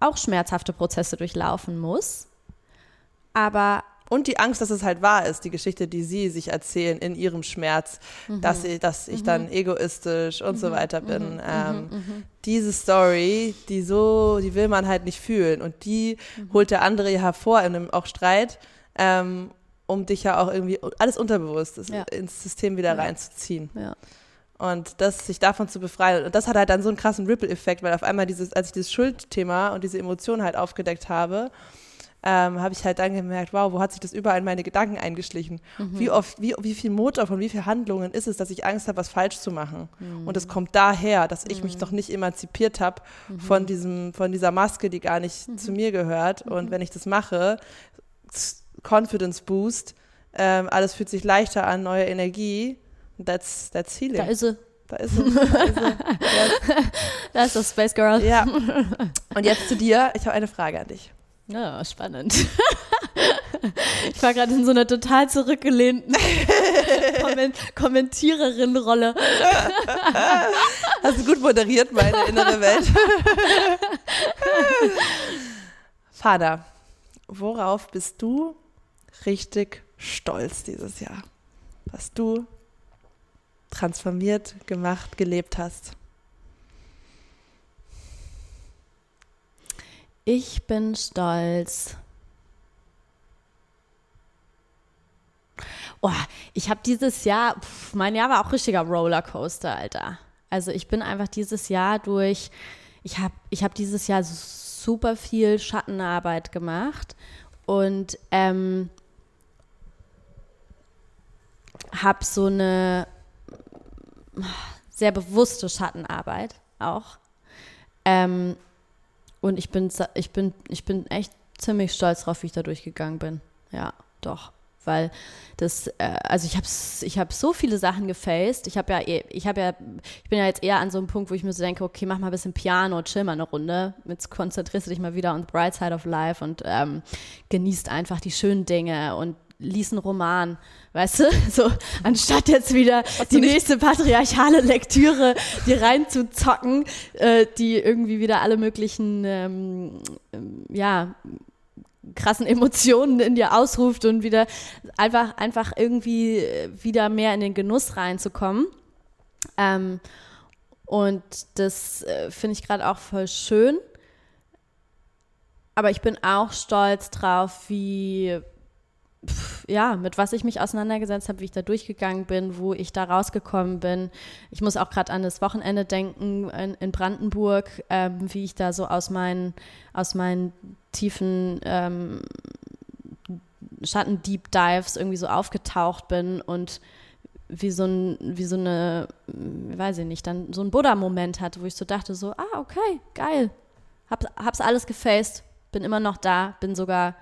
Speaker 3: auch schmerzhafte Prozesse durchlaufen muss. Aber
Speaker 1: und die Angst, dass es halt wahr ist, die Geschichte, die sie sich erzählen in ihrem Schmerz, mhm. dass, sie, dass ich mhm. dann egoistisch und mhm. so weiter bin. Mhm. Ähm, mhm. Mhm. diese Story, die so, die will man halt nicht fühlen. Und die holt der andere ja hervor in einem auch Streit, ähm, um dich ja auch irgendwie, alles unterbewusst ja. ins System wieder ja. reinzuziehen.
Speaker 3: Ja.
Speaker 1: Und das, sich davon zu befreien. Und das hat halt dann so einen krassen Ripple-Effekt, weil auf einmal dieses, als ich dieses Schuldthema und diese Emotionen halt aufgedeckt habe, ähm, habe ich halt dann gemerkt, wow, wo hat sich das überall in meine Gedanken eingeschlichen? Mhm. Wie oft, wie, wie viel Motor von wie vielen Handlungen ist es, dass ich Angst habe, was falsch zu machen? Mhm. Und es kommt daher, dass ich mich mhm. noch nicht emanzipiert habe mhm. von diesem, von dieser Maske, die gar nicht mhm. zu mir gehört. Und wenn ich das mache, Confidence Boost, ähm, alles fühlt sich leichter an, neue Energie. That's, that's healing.
Speaker 3: Da ist sie.
Speaker 1: Da ist sie. Da ist, sie. <laughs>
Speaker 3: da ist das Space Girl.
Speaker 1: Ja. <laughs> Und jetzt zu dir. Ich habe eine Frage an dich.
Speaker 3: Ja, spannend. <laughs> ich war gerade in so einer total zurückgelehnten <laughs> Kommentiererin-Rolle. <laughs>
Speaker 1: Hast du gut moderiert, meine innere Welt. Vater, worauf bist du richtig stolz dieses Jahr? Was du transformiert, gemacht, gelebt hast?
Speaker 3: Ich bin stolz. Oh, ich habe dieses Jahr, pff, mein Jahr war auch richtiger Rollercoaster, Alter. Also ich bin einfach dieses Jahr durch, ich habe ich hab dieses Jahr super viel Schattenarbeit gemacht und ähm, habe so eine sehr bewusste Schattenarbeit auch. Ähm, und ich bin, ich bin, ich bin echt ziemlich stolz drauf, wie ich da durchgegangen bin. Ja, doch. Weil das, äh, also ich habe ich hab so viele Sachen gefaced. Ich habe ja, eh, ich habe ja, ich bin ja jetzt eher an so einem Punkt, wo ich mir so denke, okay, mach mal ein bisschen Piano, chill mal eine Runde. Jetzt konzentrierst du dich mal wieder on the bright side of life und ähm, genießt einfach die schönen Dinge und lies einen Roman, weißt du? <laughs> So, anstatt jetzt wieder Hast die nächste patriarchale Lektüre dir reinzuzocken, äh, die irgendwie wieder alle möglichen, ähm, ähm, ja, krassen Emotionen in dir ausruft und wieder einfach, einfach irgendwie äh, wieder mehr in den Genuss reinzukommen. Ähm, und das äh, finde ich gerade auch voll schön. Aber ich bin auch stolz drauf, wie ja, mit was ich mich auseinandergesetzt habe, wie ich da durchgegangen bin, wo ich da rausgekommen bin. Ich muss auch gerade an das Wochenende denken in, in Brandenburg, ähm, wie ich da so aus meinen, aus meinen tiefen ähm, Schatten-Deep Dives irgendwie so aufgetaucht bin und wie so, ein, wie so eine, weiß ich nicht, dann so ein Buddha-Moment hatte, wo ich so dachte, so, ah, okay, geil. Hab, hab's alles gefaced, bin immer noch da, bin sogar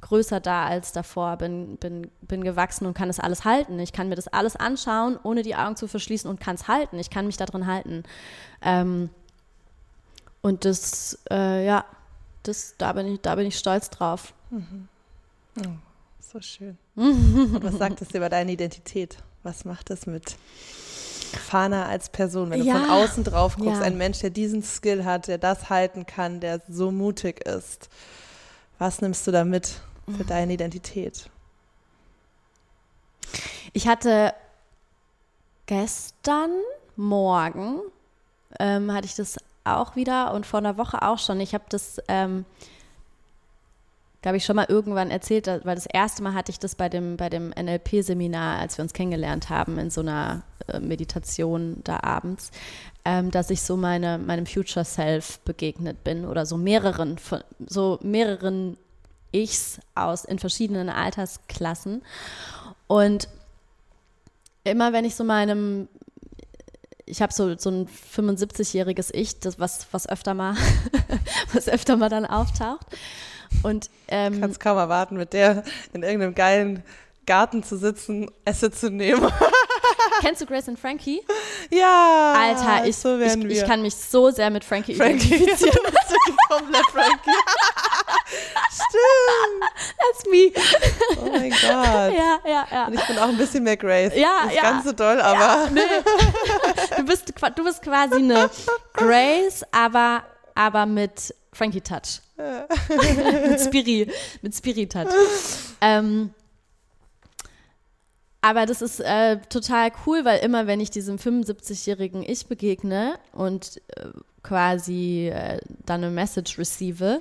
Speaker 3: größer da als davor, bin, bin, bin gewachsen und kann das alles halten. Ich kann mir das alles anschauen, ohne die Augen zu verschließen und kann es halten. Ich kann mich da drin halten. Ähm, und das, äh, ja, das, da bin ich, da bin ich stolz drauf. Mhm.
Speaker 1: Oh, so schön. <laughs> und was sagt es dir über deine Identität? Was macht es mit Fana als Person, wenn du ja, von außen drauf guckst, ja. ein Mensch, der diesen Skill hat, der das halten kann, der so mutig ist. Was nimmst du da mit für deine Identität?
Speaker 3: Ich hatte gestern Morgen ähm, hatte ich das auch wieder und vor einer Woche auch schon. Ich habe das ähm, glaube ich, schon mal irgendwann erzählt, weil das erste Mal hatte ich das bei dem, bei dem NLP-Seminar, als wir uns kennengelernt haben, in so einer äh, Meditation da abends, ähm, dass ich so meine, meinem Future Self begegnet bin oder so mehreren, so mehreren Ichs aus in verschiedenen Altersklassen. Und immer wenn ich so meinem ich habe so, so ein 75-jähriges Ich, das was, was öfter mal, <laughs> was öfter mal dann auftaucht. Und ähm,
Speaker 1: kannst kaum erwarten, mit der in irgendeinem geilen Garten zu sitzen, Esse zu nehmen. <laughs>
Speaker 3: Kennst du Grace und Frankie?
Speaker 1: Ja.
Speaker 3: Alter, ich, so ich, ich, kann mich so sehr mit Frankie, Frankie <laughs> identifizieren. Komplett Frankie.
Speaker 1: Stimmt.
Speaker 3: That's me.
Speaker 1: Oh mein Gott.
Speaker 3: Ja, ja, ja.
Speaker 1: Und ich bin auch ein bisschen mehr Grace.
Speaker 3: Ja,
Speaker 1: Nicht
Speaker 3: ja.
Speaker 1: ganz so doll, aber. Ja, nee. <laughs>
Speaker 3: du, bist, du bist quasi eine Grace, aber, aber mit Frankie Touch. mit Spiri, mit Spiri Touch. Ähm, aber das ist äh, total cool, weil immer, wenn ich diesem 75-jährigen Ich begegne und äh, quasi äh, dann eine Message receive,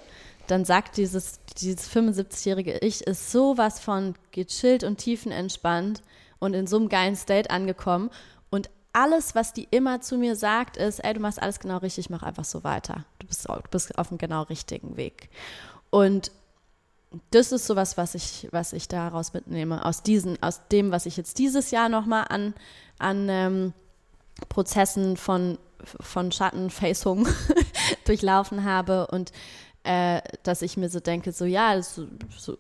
Speaker 3: dann sagt dieses, dieses 75-jährige Ich ist sowas von gechillt und tiefenentspannt und in so einem geilen State angekommen. Und alles, was die immer zu mir sagt, ist, ey, du machst alles genau richtig, mach einfach so weiter. Du bist, du bist auf dem genau richtigen Weg. Und das ist sowas, was ich, was ich daraus mitnehme, aus diesen, aus dem, was ich jetzt dieses Jahr nochmal an, an ähm, Prozessen von, von Schattenfacing <laughs> durchlaufen habe und äh, dass ich mir so denke, so ja, so, so,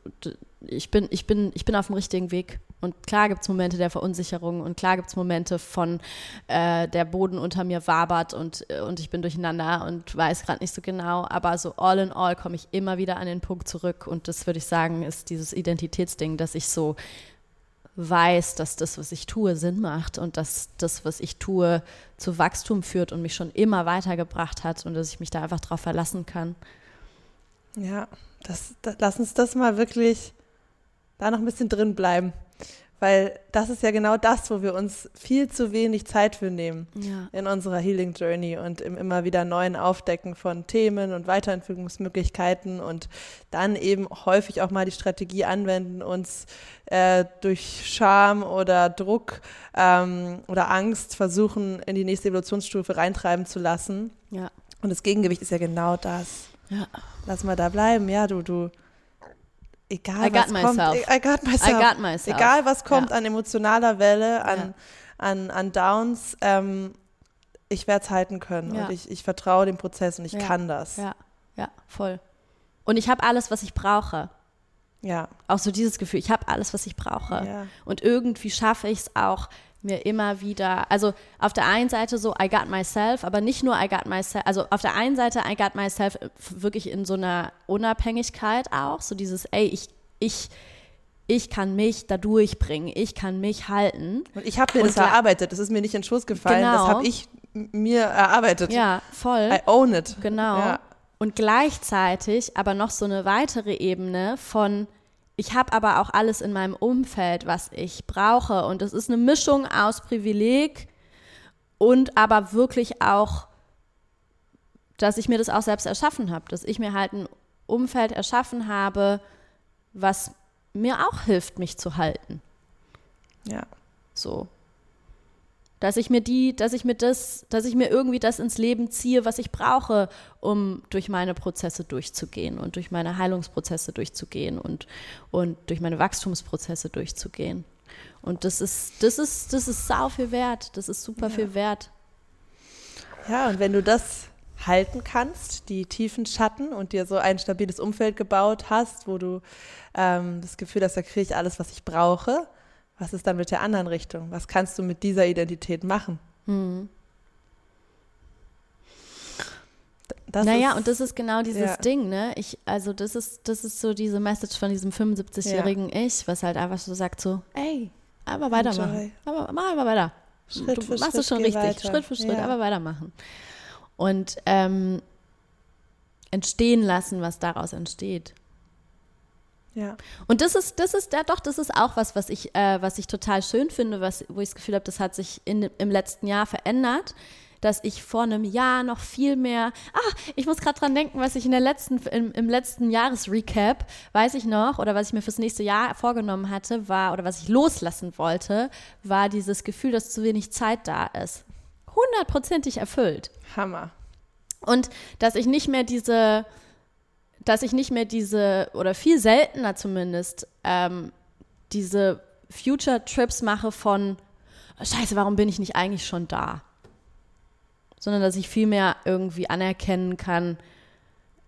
Speaker 3: ich, bin, ich, bin, ich bin auf dem richtigen Weg. Und klar gibt es Momente der Verunsicherung und klar gibt es Momente von äh, der Boden unter mir wabert und, äh, und ich bin durcheinander und weiß gerade nicht so genau. Aber so all in all komme ich immer wieder an den Punkt zurück. Und das würde ich sagen, ist dieses Identitätsding, dass ich so weiß, dass das, was ich tue, Sinn macht und dass das, was ich tue, zu Wachstum führt und mich schon immer weitergebracht hat und dass ich mich da einfach drauf verlassen kann.
Speaker 1: Ja, das, das, lass uns das mal wirklich da noch ein bisschen drin bleiben. Weil das ist ja genau das, wo wir uns viel zu wenig Zeit für nehmen ja. in unserer Healing Journey und im immer wieder neuen Aufdecken von Themen und Weiterentwicklungsmöglichkeiten und dann eben häufig auch mal die Strategie anwenden, uns äh, durch Scham oder Druck ähm, oder Angst versuchen, in die nächste Evolutionsstufe reintreiben zu lassen.
Speaker 3: Ja.
Speaker 1: Und das Gegengewicht ist ja genau das.
Speaker 3: Ja.
Speaker 1: Lass mal da bleiben, ja, du, du egal
Speaker 3: I was
Speaker 1: kommt, I got myself.
Speaker 3: I got myself.
Speaker 1: Egal was kommt ja. an emotionaler Welle, an, ja. an, an Downs, ähm, ich werde es halten können ja. und ich, ich vertraue dem Prozess und ich kann das.
Speaker 3: Ja, ja, voll. Und ich habe alles, was ich brauche.
Speaker 1: Ja.
Speaker 3: Auch so dieses Gefühl, ich habe alles, was ich brauche. Und irgendwie schaffe ich es auch, mir immer wieder, also auf der einen Seite so, I got myself, aber nicht nur I got myself, also auf der einen Seite I got myself wirklich in so einer Unabhängigkeit auch, so dieses, ey, ich, ich, ich kann mich da durchbringen, ich kann mich halten.
Speaker 1: Und ich habe mir und das erarbeitet, das ist mir nicht in den Schoß gefallen, genau. das habe ich mir erarbeitet.
Speaker 3: Ja, voll.
Speaker 1: I own it.
Speaker 3: Genau. Ja. Und gleichzeitig aber noch so eine weitere Ebene von, ich habe aber auch alles in meinem Umfeld, was ich brauche. Und es ist eine Mischung aus Privileg und aber wirklich auch, dass ich mir das auch selbst erschaffen habe. Dass ich mir halt ein Umfeld erschaffen habe, was mir auch hilft, mich zu halten.
Speaker 1: Ja.
Speaker 3: So. Dass ich mir die, dass ich mir das, dass ich mir irgendwie das ins Leben ziehe, was ich brauche, um durch meine Prozesse durchzugehen und durch meine Heilungsprozesse durchzugehen und, und durch meine Wachstumsprozesse durchzugehen. Und das ist, das ist, das ist sau viel wert. Das ist super ja. viel wert.
Speaker 1: Ja, und wenn du das halten kannst, die tiefen Schatten und dir so ein stabiles Umfeld gebaut hast, wo du ähm, das Gefühl hast, da kriege ich alles, was ich brauche, was ist dann mit der anderen Richtung? Was kannst du mit dieser Identität machen?
Speaker 3: Hm. Das naja, ist, und das ist genau dieses ja. Ding, ne? Ich, also das ist, das ist so diese Message von diesem 75-jährigen ja. Ich, was halt einfach so sagt so, ey, aber weitermachen. Aber mach aber weiter. Schritt du für machst Schritt es schon richtig, weiter. Schritt für Schritt, ja. aber weitermachen. Und ähm, entstehen lassen, was daraus entsteht.
Speaker 1: Ja.
Speaker 3: Und das ist, das ist, ja doch, das ist auch was, was ich, äh, was ich total schön finde, was, wo ich das Gefühl habe, das hat sich in, im letzten Jahr verändert, dass ich vor einem Jahr noch viel mehr, ah, ich muss gerade dran denken, was ich in der letzten, im, im letzten Jahresrecap, weiß ich noch, oder was ich mir fürs nächste Jahr vorgenommen hatte, war, oder was ich loslassen wollte, war dieses Gefühl, dass zu wenig Zeit da ist. Hundertprozentig erfüllt.
Speaker 1: Hammer.
Speaker 3: Und dass ich nicht mehr diese, dass ich nicht mehr diese, oder viel seltener zumindest, ähm, diese Future Trips mache von, scheiße, warum bin ich nicht eigentlich schon da? Sondern dass ich viel mehr irgendwie anerkennen kann,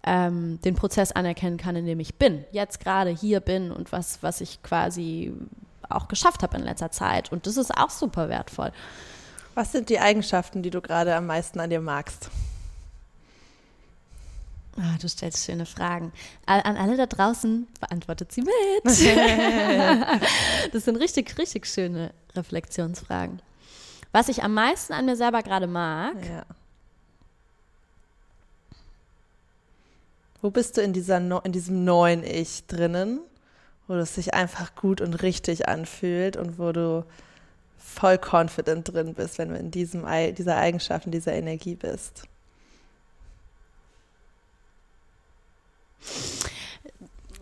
Speaker 3: ähm, den Prozess anerkennen kann, in dem ich bin, jetzt gerade hier bin und was, was ich quasi auch geschafft habe in letzter Zeit. Und das ist auch super wertvoll.
Speaker 1: Was sind die Eigenschaften, die du gerade am meisten an dir magst?
Speaker 3: Ah, du stellst schöne Fragen. An alle da draußen beantwortet sie mit. <laughs> das sind richtig, richtig schöne Reflexionsfragen. Was ich am meisten an mir selber gerade mag.
Speaker 1: Ja. Wo bist du in, dieser, in diesem neuen Ich drinnen, wo es sich einfach gut und richtig anfühlt und wo du voll confident drin bist, wenn du in diesem, dieser Eigenschaft, in dieser Energie bist?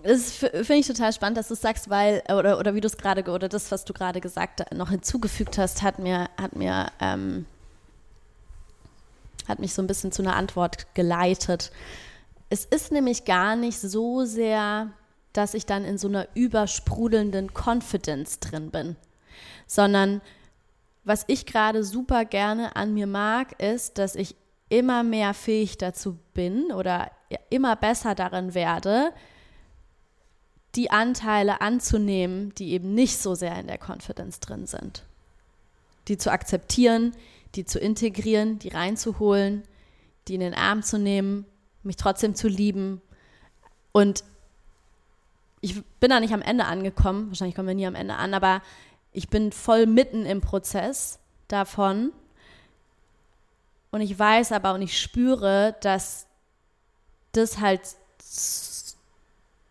Speaker 3: Das finde ich total spannend, dass du es sagst, weil, oder, oder wie du es gerade, oder das, was du gerade gesagt noch hinzugefügt hast, hat mir, hat mir, ähm, hat mich so ein bisschen zu einer Antwort geleitet. Es ist nämlich gar nicht so sehr, dass ich dann in so einer übersprudelnden Confidence drin bin, sondern was ich gerade super gerne an mir mag, ist, dass ich immer mehr fähig dazu bin oder immer besser darin werde, die Anteile anzunehmen, die eben nicht so sehr in der Confidence drin sind. Die zu akzeptieren, die zu integrieren, die reinzuholen, die in den Arm zu nehmen, mich trotzdem zu lieben. Und ich bin da nicht am Ende angekommen, wahrscheinlich kommen wir nie am Ende an, aber ich bin voll mitten im Prozess davon und ich weiß aber und ich spüre, dass das halt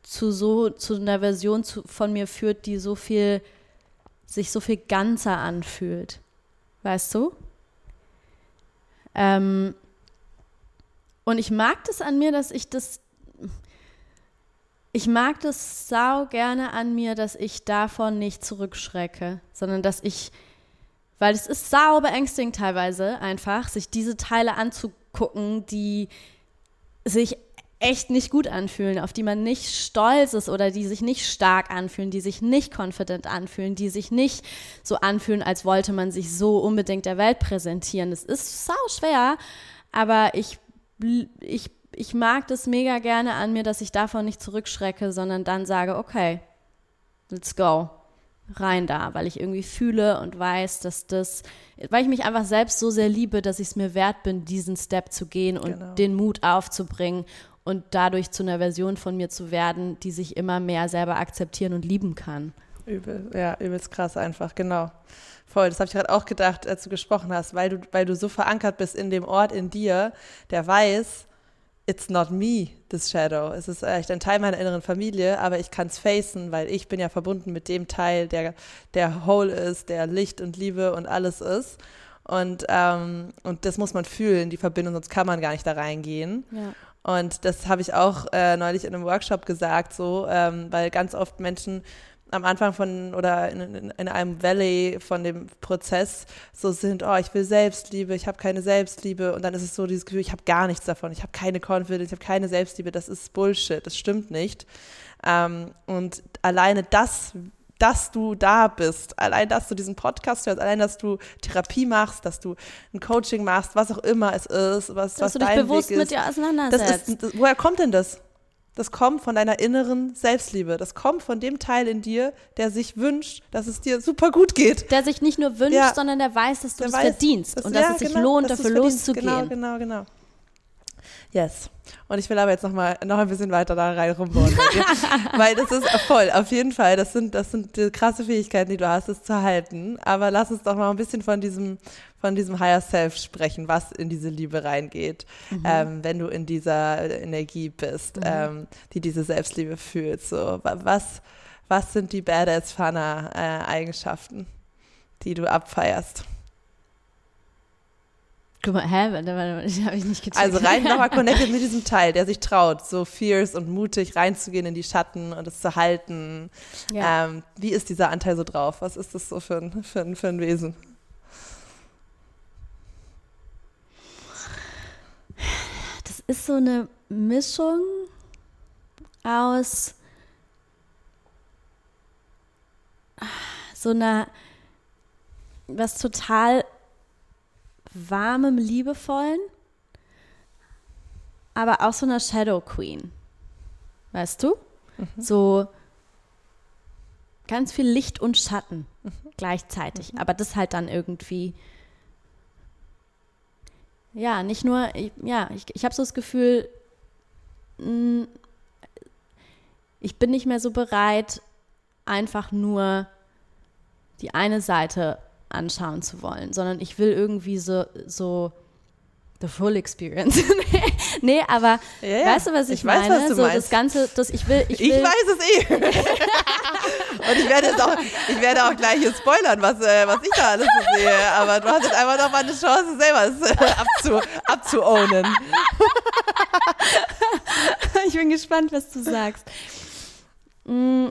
Speaker 3: zu so zu einer Version zu, von mir führt, die so viel sich so viel ganzer anfühlt. Weißt du? Ähm, und ich mag das an mir, dass ich das ich mag das sau gerne an mir, dass ich davon nicht zurückschrecke, sondern dass ich weil es ist sau beängstigend teilweise einfach, sich diese Teile anzugucken, die sich echt nicht gut anfühlen, auf die man nicht stolz ist oder die sich nicht stark anfühlen, die sich nicht confident anfühlen, die sich nicht so anfühlen, als wollte man sich so unbedingt der Welt präsentieren. Es ist sau schwer, aber ich, ich, ich mag das mega gerne an mir, dass ich davon nicht zurückschrecke, sondern dann sage, okay, let's go rein da, weil ich irgendwie fühle und weiß, dass das, weil ich mich einfach selbst so sehr liebe, dass ich es mir wert bin, diesen Step zu gehen und genau. den Mut aufzubringen und dadurch zu einer Version von mir zu werden, die sich immer mehr selber akzeptieren und lieben kann.
Speaker 1: Übel, ja, übelst krass einfach, genau. Voll, das habe ich gerade auch gedacht, als du gesprochen hast, weil du, weil du so verankert bist in dem Ort in dir, der weiß, it's not me, this shadow. Es ist echt ein Teil meiner inneren Familie, aber ich kann es facen, weil ich bin ja verbunden mit dem Teil, der, der whole ist, der Licht und Liebe und alles ist. Und, ähm, und das muss man fühlen, die Verbindung, sonst kann man gar nicht da reingehen.
Speaker 3: Ja.
Speaker 1: Und das habe ich auch äh, neulich in einem Workshop gesagt, so, ähm, weil ganz oft Menschen am Anfang von oder in, in, in, einem Valley von dem Prozess so sind, oh, ich will Selbstliebe, ich habe keine Selbstliebe und dann ist es so dieses Gefühl, ich habe gar nichts davon, ich habe keine Confidence, ich habe keine Selbstliebe, das ist Bullshit, das stimmt nicht. Ähm, und alleine das dass du da bist. Allein, dass du diesen Podcast hörst, allein, dass du Therapie machst, dass du ein Coaching machst, was auch immer es ist, was,
Speaker 3: dass
Speaker 1: was
Speaker 3: du dich
Speaker 1: dein
Speaker 3: bewusst
Speaker 1: Weg ist.
Speaker 3: mit dir auseinandersetzt.
Speaker 1: Das ist, woher kommt denn das? Das kommt von deiner inneren Selbstliebe. Das kommt von dem Teil in dir, der sich wünscht, dass es dir super gut geht.
Speaker 3: Der sich nicht nur wünscht,
Speaker 1: Ja.
Speaker 3: sondern der weiß, dass du es verdienst
Speaker 1: dass-
Speaker 3: und dass
Speaker 1: ja,
Speaker 3: es sich
Speaker 1: genau,
Speaker 3: lohnt,
Speaker 1: dass
Speaker 3: dafür
Speaker 1: verdienst.
Speaker 3: loszugehen.
Speaker 1: Genau, genau, genau. Yes. Und ich will aber jetzt noch mal noch ein bisschen weiter da rein rumbohren, <laughs> weil das ist voll, auf jeden Fall. Das sind, das sind die krasse Fähigkeiten, die du hast, es zu halten. Aber lass uns doch mal ein bisschen von diesem, von diesem Higher Self sprechen, was in diese Liebe reingeht, ähm, wenn du in dieser Energie bist, ähm, die diese Selbstliebe fühlt. So, wa- was, was sind die Badass Fana äh, Eigenschaften, die du abfeierst?
Speaker 3: Guck mal, hä? Warte, warte, <laughs> das habe ich nicht gecheckt.
Speaker 1: Also rein nochmal connected mit diesem Teil, der sich traut, so fierce und mutig reinzugehen in die Schatten und es zu halten.
Speaker 3: ja.
Speaker 1: Ähm, wie ist dieser Anteil so drauf? Was ist das so für ein, für ein, für ein Wesen?
Speaker 3: Das ist so eine Mischung aus so einer was total warmem, liebevollen, aber auch so einer Shadow Queen. Weißt du? So ganz viel Licht und Schatten gleichzeitig. Aber das halt dann irgendwie ja, nicht nur, ich, ja, ich, ich habe so das Gefühl, mh, ich bin nicht mehr so bereit, einfach nur die eine Seite anschauen zu wollen, sondern ich will irgendwie so, so the full experience. <laughs> nee, aber
Speaker 1: Ja, ja.
Speaker 3: weißt du, was ich,
Speaker 1: Ich weiß,
Speaker 3: meine?
Speaker 1: was du
Speaker 3: so das. Ganze, das ich will, ich will.
Speaker 1: Ich weiß es eh. <laughs> und ich werde, jetzt auch, ich werde auch gleich hier spoilern, was, äh, was ich da alles so sehe. Aber du hast jetzt einfach noch mal eine Chance, selber es äh, abzu, abzuownen. <laughs>
Speaker 3: ich bin gespannt, was du sagst. Mm.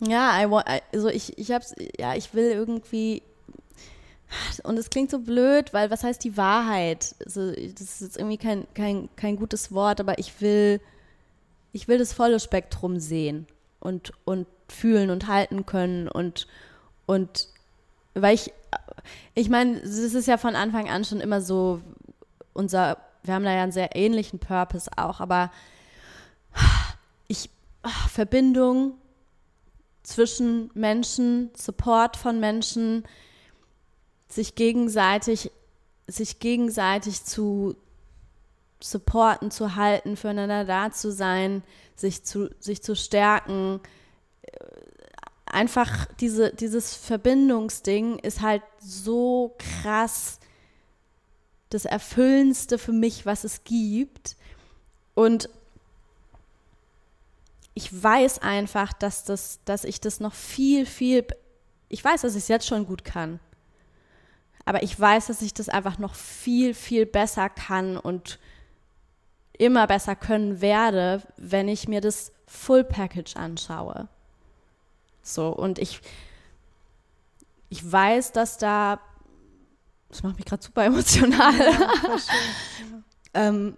Speaker 3: Ja, I want, also ich, ich hab's, ja, ich will irgendwie, und es klingt so blöd, weil was heißt die Wahrheit? Also, das ist jetzt irgendwie kein, kein, kein gutes Wort, aber ich will, ich will das volle Spektrum sehen und, und fühlen und halten können und, und weil ich, ich meine, es ist ja von Anfang an schon immer so unser, wir haben da ja einen sehr ähnlichen Purpose auch, aber ich, Verbindung zwischen Menschen, Support von Menschen, sich gegenseitig, sich gegenseitig zu supporten, zu halten, füreinander da zu sein, sich zu, sich zu stärken. Einfach diese, dieses Verbindungsding ist halt so krass das Erfüllendste für mich, was es gibt. Und ich weiß einfach, dass, das, dass ich das noch viel, viel, ich weiß, dass ich es jetzt schon gut kann. Aber ich weiß, dass ich das einfach noch viel, viel besser kann und immer besser können werde, wenn ich mir das Full Package anschaue. So, und ich, ich weiß, dass da, das macht mich gerade super <laughs> emotional. ähm,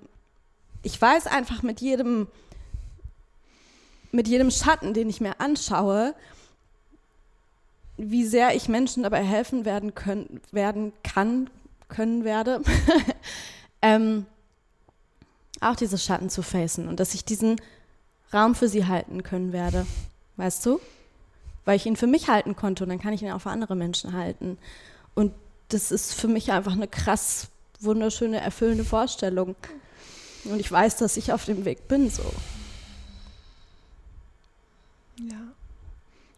Speaker 3: ich weiß einfach mit jedem, mit jedem Schatten, den ich mir anschaue, wie sehr ich Menschen dabei helfen werden können, werden kann, können werde, <laughs> ähm, auch diese Schatten zu facen und dass ich diesen Raum für sie halten können werde. Weißt du? Weil ich ihn für mich halten konnte und dann kann ich ihn auch für andere Menschen halten. Und das ist für mich einfach eine krass wunderschöne, erfüllende Vorstellung. Und ich weiß, dass ich auf dem Weg bin so.
Speaker 1: Ja.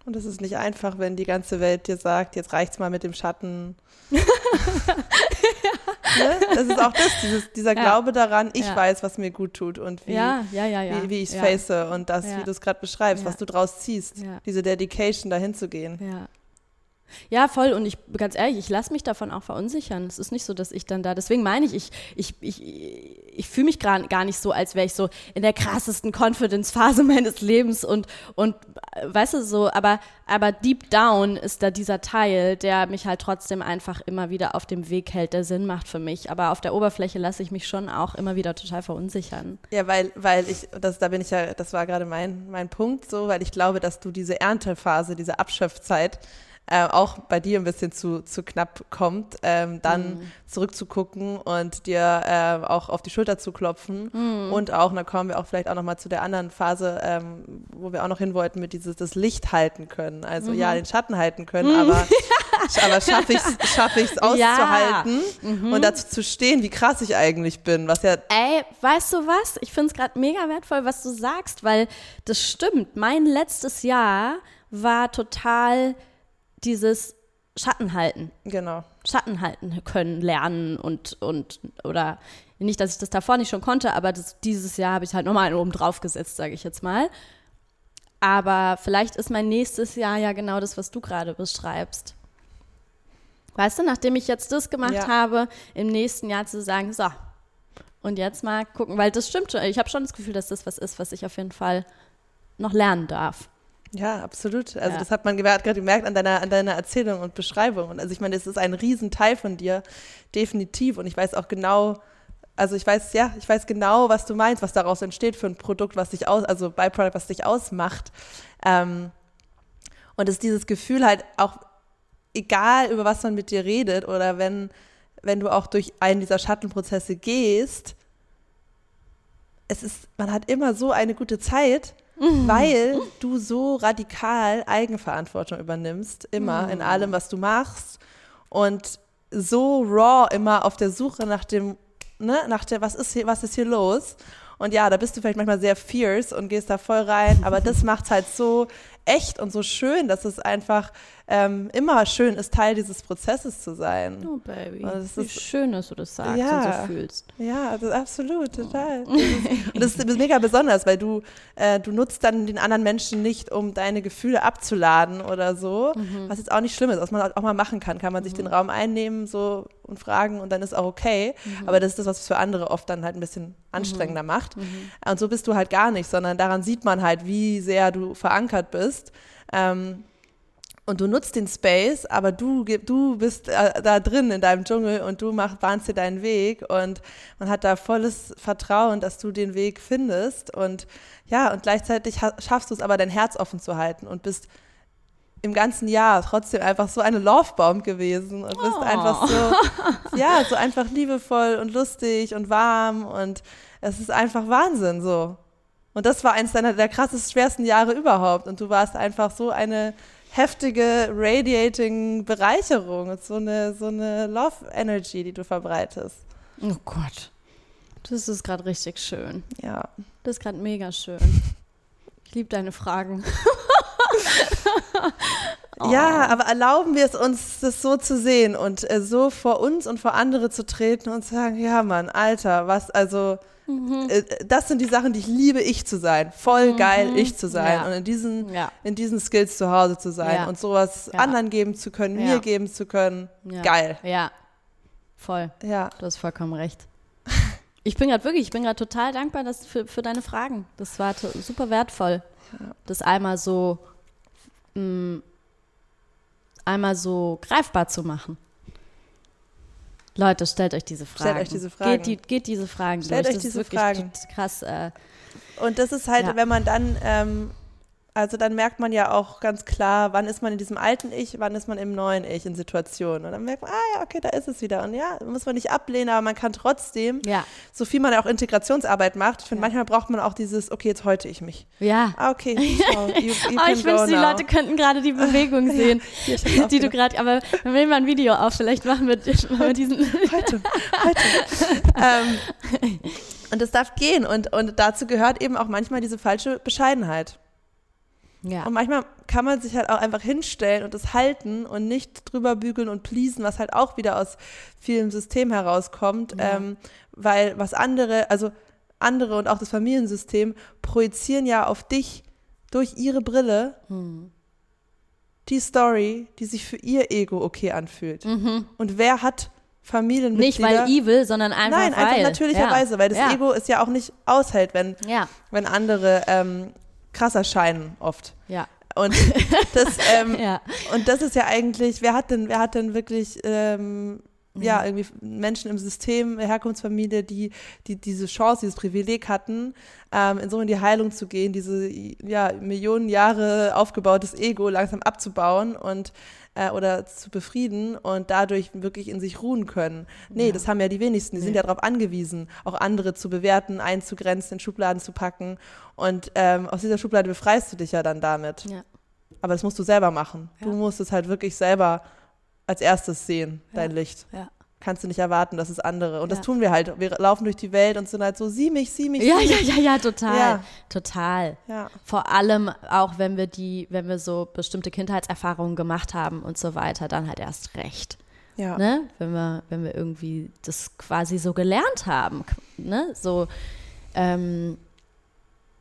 Speaker 1: Und es ist nicht einfach, wenn die ganze Welt dir sagt, jetzt reicht's mal mit dem Schatten. <laughs> ne? Das ist auch das, dieses, dieser
Speaker 3: Ja.
Speaker 1: Glaube daran, ich
Speaker 3: Ja.
Speaker 1: weiß, was mir gut tut und wie,
Speaker 3: ja,
Speaker 1: wie, wie ich es face und das, wie du es gerade beschreibst, was du draus ziehst, diese Dedication dahin zu gehen.
Speaker 3: Ja. Ja, voll. Und ich, ganz ehrlich, ich lasse mich davon auch verunsichern. Es ist nicht so, dass ich dann da, deswegen meine ich, ich, ich, ich, ich fühle mich gar, gar nicht so, als wäre ich so in der krassesten Confidence-Phase <laughs> meines Lebens und, und, äh, weißt du, so, aber, aber deep down ist da dieser Teil, der mich halt trotzdem einfach immer wieder auf dem Weg hält, der Sinn macht für mich. Aber auf der Oberfläche lasse ich mich schon auch immer wieder total verunsichern.
Speaker 1: Ja, weil, weil ich, das, da bin ich ja, das war gerade mein, mein Punkt so, weil ich glaube, dass du diese Erntephase, diese Abschöpfzeit, äh, auch bei dir ein bisschen zu, zu knapp kommt, ähm, dann mhm. zurückzugucken und dir äh, auch auf die Schulter zu klopfen. Mhm. Und auch, dann kommen wir auch vielleicht auch nochmal zu der anderen Phase, ähm, wo wir auch noch hin wollten, mit dieses das Licht halten können. Also mhm. ja, den Schatten halten können, mhm. aber, <laughs> aber schaffe ich es schaff ich's auszuhalten ja. Mhm. und dazu zu stehen, wie krass ich eigentlich bin. Was ja
Speaker 3: Ey, weißt du was? Ich finde es gerade mega wertvoll, was du sagst, weil das stimmt. Mein letztes Jahr war total dieses Schatten halten.
Speaker 1: Genau.
Speaker 3: Schatten halten können, lernen und, und oder nicht, dass ich das davor nicht schon konnte, aber das, dieses Jahr habe ich halt nochmal einen oben drauf gesetzt, sage ich jetzt mal. Aber vielleicht ist mein nächstes Jahr ja genau das, was du gerade beschreibst. Weißt du, nachdem ich jetzt das gemacht ja. habe, im nächsten Jahr zu sagen, so, und jetzt mal gucken, weil das stimmt schon. Ich habe schon das Gefühl, dass das was ist, was ich auf jeden Fall noch lernen darf.
Speaker 1: Ja, absolut. Also ja. das hat man gerade gemerkt an deiner, an deiner Erzählung und Beschreibung. Und also ich meine, das ist ein Riesenteil von dir, definitiv. Und ich weiß auch genau, also ich weiß, ja, ich weiß genau, was du meinst, was daraus entsteht für ein Produkt, was dich aus, also Byproduct, was dich ausmacht. Ähm, und es ist dieses Gefühl halt auch, egal über was man mit dir redet oder wenn, wenn du auch durch einen dieser Schattenprozesse gehst, es ist, man hat immer so eine gute Zeit mhm. weil du so radikal Eigenverantwortung übernimmst, immer mhm. in allem, was du machst und so raw immer auf der Suche nach dem, ne, nach der, was ist hier, was ist hier los? Und ja, da bist du vielleicht manchmal sehr fierce und gehst da voll rein, aber das <laughs> macht es halt so echt und so schön, dass es einfach ähm, immer schön ist, Teil dieses Prozesses zu sein.
Speaker 3: Oh, Baby. Wie ist, schön, dass du das sagst
Speaker 1: ja,
Speaker 3: und so fühlst.
Speaker 1: Ja, das, absolut, total. Oh. <laughs> Das ist, und das ist mega besonders, weil du, äh, du nutzt dann den anderen Menschen nicht, um deine Gefühle abzuladen oder so, mhm. was jetzt auch nicht schlimm ist, was man auch mal machen kann. Kann man sich mhm. den Raum einnehmen so und fragen und dann ist auch okay. Mhm. Aber das ist das, was es für andere oft dann halt ein bisschen anstrengender mhm. macht. Mhm. Und so bist du halt gar nicht, sondern daran sieht man halt, wie sehr du verankert bist. Ähm, und du nutzt den Space, aber du, du bist äh, da drin in deinem Dschungel und du mach, bahnst dir deinen Weg und man hat da volles Vertrauen, dass du den Weg findest und ja, und gleichzeitig schaffst du es aber, dein Herz offen zu halten und bist im ganzen Jahr trotzdem einfach so eine Lovebomb gewesen und bist oh. einfach so, ja, so einfach liebevoll und lustig und warm und es ist einfach Wahnsinn so. Und das war eins deiner der krassesten, schwersten Jahre überhaupt und du warst einfach so eine heftige, radiating Bereicherung, so eine, so eine Love Energy, die du verbreitest.
Speaker 3: Oh Gott. Das ist gerade richtig schön.
Speaker 1: Ja.
Speaker 3: Das ist gerade mega schön. Ich liebe deine Fragen.
Speaker 1: oh. <laughs> Ja, aber erlauben wir es uns, das so zu sehen und äh, so vor uns und vor andere zu treten und zu sagen, ja Mann, Alter, was, also Mhm. Äh, das sind die Sachen, die ich liebe, ich zu sein. Voll mhm. geil, ich zu sein. Ja. Und in diesen, ja. in diesen Skills zu Hause zu sein ja. und sowas anderen geben zu können, mir geben zu können. Geil.
Speaker 3: Ja. Voll.
Speaker 1: Ja.
Speaker 3: Du hast vollkommen recht. <laughs> Ich bin gerade wirklich, ich bin gerade total dankbar dass, für, für deine Fragen. Das war super wertvoll, das einmal so, mh, mm, einmal so greifbar zu machen. Leute, stellt euch diese Fragen.
Speaker 1: Stellt euch diese Fragen.
Speaker 3: Geht, die, geht diese Fragen
Speaker 1: stellt
Speaker 3: durch.
Speaker 1: euch diese Fragen.
Speaker 3: krass. Äh,
Speaker 1: und das ist halt, ja. wenn man dann ähm, also dann merkt man ja auch ganz klar, wann ist man in diesem alten Ich, wann ist man im neuen Ich in Situationen. Und dann merkt man, ah ja, okay, da ist es wieder. Und ja, muss man nicht ablehnen, aber man kann trotzdem,
Speaker 3: ja.
Speaker 1: so viel man auch Integrationsarbeit macht, ich finde, ja. manchmal braucht man auch dieses, okay, jetzt heute ich mich.
Speaker 3: Ja.
Speaker 1: Ah, okay, <laughs> so, you, you
Speaker 3: oh, ich wünschte, die Leute könnten gerade die Bewegung <laughs> sehen, ja, die du gerade, aber dann will man ein Video auf, vielleicht machen wir, <laughs> machen wir diesen.
Speaker 1: heute, heute. ähm, und es darf gehen und, und dazu gehört eben auch manchmal diese falsche Bescheidenheit.
Speaker 3: Ja.
Speaker 1: Und manchmal kann man sich halt auch einfach hinstellen und das halten und nicht drüber bügeln und pleasen, was halt auch wieder aus vielem System herauskommt, ja. ähm, weil was andere, also andere und auch das Familiensystem projizieren ja auf dich durch ihre Brille hm. die Story, die sich für ihr Ego okay anfühlt. Und wer hat Familienmitglieder?
Speaker 3: Nicht weil evil, sondern einfach
Speaker 1: Nein,
Speaker 3: weil.
Speaker 1: einfach natürlicherweise,
Speaker 3: ja.
Speaker 1: weil das
Speaker 3: ja.
Speaker 1: Ego es ja auch nicht aushält, wenn,
Speaker 3: Ja,
Speaker 1: wenn andere ähm, krasser scheinen oft.
Speaker 3: ja,
Speaker 1: Und <laughs> das, ähm,
Speaker 3: ja.
Speaker 1: und das ist ja eigentlich, wer hat denn, wer hat denn wirklich ähm, ja, irgendwie Menschen im System, Herkunftsfamilie, die, die diese Chance, dieses Privileg hatten, ähm, in so in die Heilung zu gehen, diese ja, Millionen Jahre aufgebautes Ego langsam abzubauen und äh, oder zu befrieden und dadurch wirklich in sich ruhen können. Nee,
Speaker 3: Ja.
Speaker 1: das haben ja die wenigsten. Die sind
Speaker 3: Nee.
Speaker 1: ja darauf angewiesen, auch andere zu bewerten, einzugrenzen, in Schubladen zu packen. Und ähm, aus dieser Schublade befreist du dich ja dann damit.
Speaker 3: Ja.
Speaker 1: Aber das musst du selber machen. Du
Speaker 3: Ja.
Speaker 1: musst es halt wirklich selber als erstes sehen, dein. Licht.
Speaker 3: Ja.
Speaker 1: Kannst du nicht erwarten, dass es andere. Und das
Speaker 3: Ja.
Speaker 1: tun wir halt. Wir laufen durch die Welt und sind halt so, sieh mich, sieh mich.
Speaker 3: Ja,
Speaker 1: sieh
Speaker 3: ja,
Speaker 1: mich.
Speaker 3: ja, ja, total.
Speaker 1: Ja.
Speaker 3: Total.
Speaker 1: ja.
Speaker 3: Vor allem auch, wenn wir die, wenn wir so bestimmte Kindheitserfahrungen gemacht haben und so weiter, dann halt erst recht.
Speaker 1: Ja.
Speaker 3: Ne? Wenn wir, wenn wir irgendwie das quasi so gelernt haben, ne? So, ähm,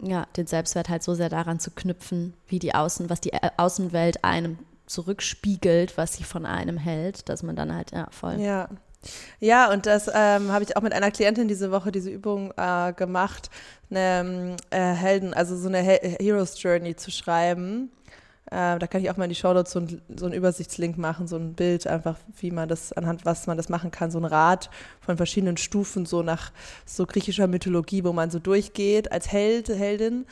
Speaker 3: ja, den Selbstwert halt so sehr daran zu knüpfen, wie die Außen, was die äh, Außenwelt einem zurückspiegelt, was sie von einem hält, dass man dann halt, ja, voll.
Speaker 1: Ja. Ja, und das ähm, habe ich auch mit einer Klientin diese Woche diese Übung äh, gemacht, eine äh, Helden, also so eine He Heroes Journey zu schreiben. Äh, da kann ich auch mal in die Show Notes so, so einen Übersichtslink machen, so ein Bild einfach, wie man das, anhand was man das machen kann, so ein Rad von verschiedenen Stufen, so nach so griechischer Mythologie, wo man so durchgeht als Held, Heldin.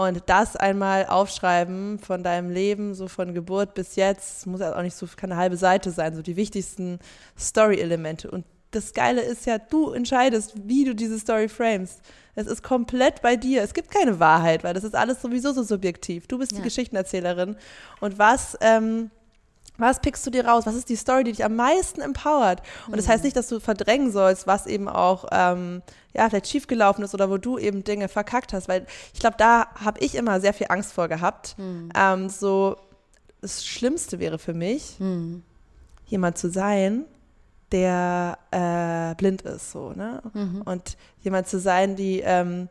Speaker 1: Und das einmal aufschreiben von deinem Leben, so von Geburt bis jetzt, muss ja auch nicht so, kann eine halbe Seite sein, so die wichtigsten Story-Elemente. Und das Geile ist ja, du entscheidest, wie du diese Story framest. Es ist komplett bei dir. Es gibt keine Wahrheit, weil das ist alles sowieso so subjektiv. Du bist die
Speaker 3: Ja.
Speaker 1: Geschichtenerzählerin. Und was, ähm, was pickst du dir raus? Was ist die Story, die dich am meisten empowert? Und das heißt nicht, dass du verdrängen sollst, was eben auch ähm, ja, vielleicht schiefgelaufen ist oder wo du eben Dinge verkackt hast. Weil ich glaube, da habe ich immer sehr viel Angst vor gehabt. Ähm, so, das Schlimmste wäre für mich,
Speaker 3: Hm.
Speaker 1: jemand zu sein, der äh, blind ist, so, ne? Und jemand zu sein, die, ähm,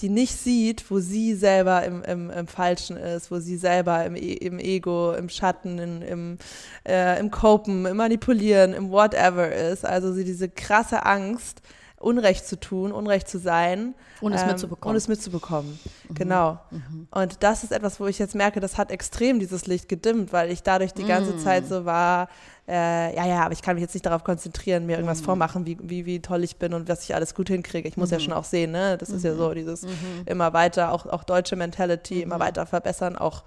Speaker 1: die nicht sieht, wo sie selber im, im, im Falschen ist, wo sie selber im, E- im Ego, im Schatten, in, im, äh, im Copen, im Manipulieren, im Whatever ist. Also sie diese krasse Angst, Unrecht zu tun, Unrecht zu sein.
Speaker 3: Ohne es
Speaker 1: ähm,
Speaker 3: mitzubekommen.
Speaker 1: Ohne es mitzubekommen. Genau. Und das ist etwas, wo ich jetzt merke, das hat extrem dieses Licht gedimmt, weil ich dadurch die ganze Zeit so war, äh, ja, ja, aber ich kann mich jetzt nicht darauf konzentrieren, mir irgendwas vormachen, wie, wie, wie toll ich bin und was ich alles gut hinkriege. Ich muss ja schon auch sehen, ne? Das ist ja so, dieses immer weiter, auch, auch deutsche Mentality, immer weiter verbessern, auch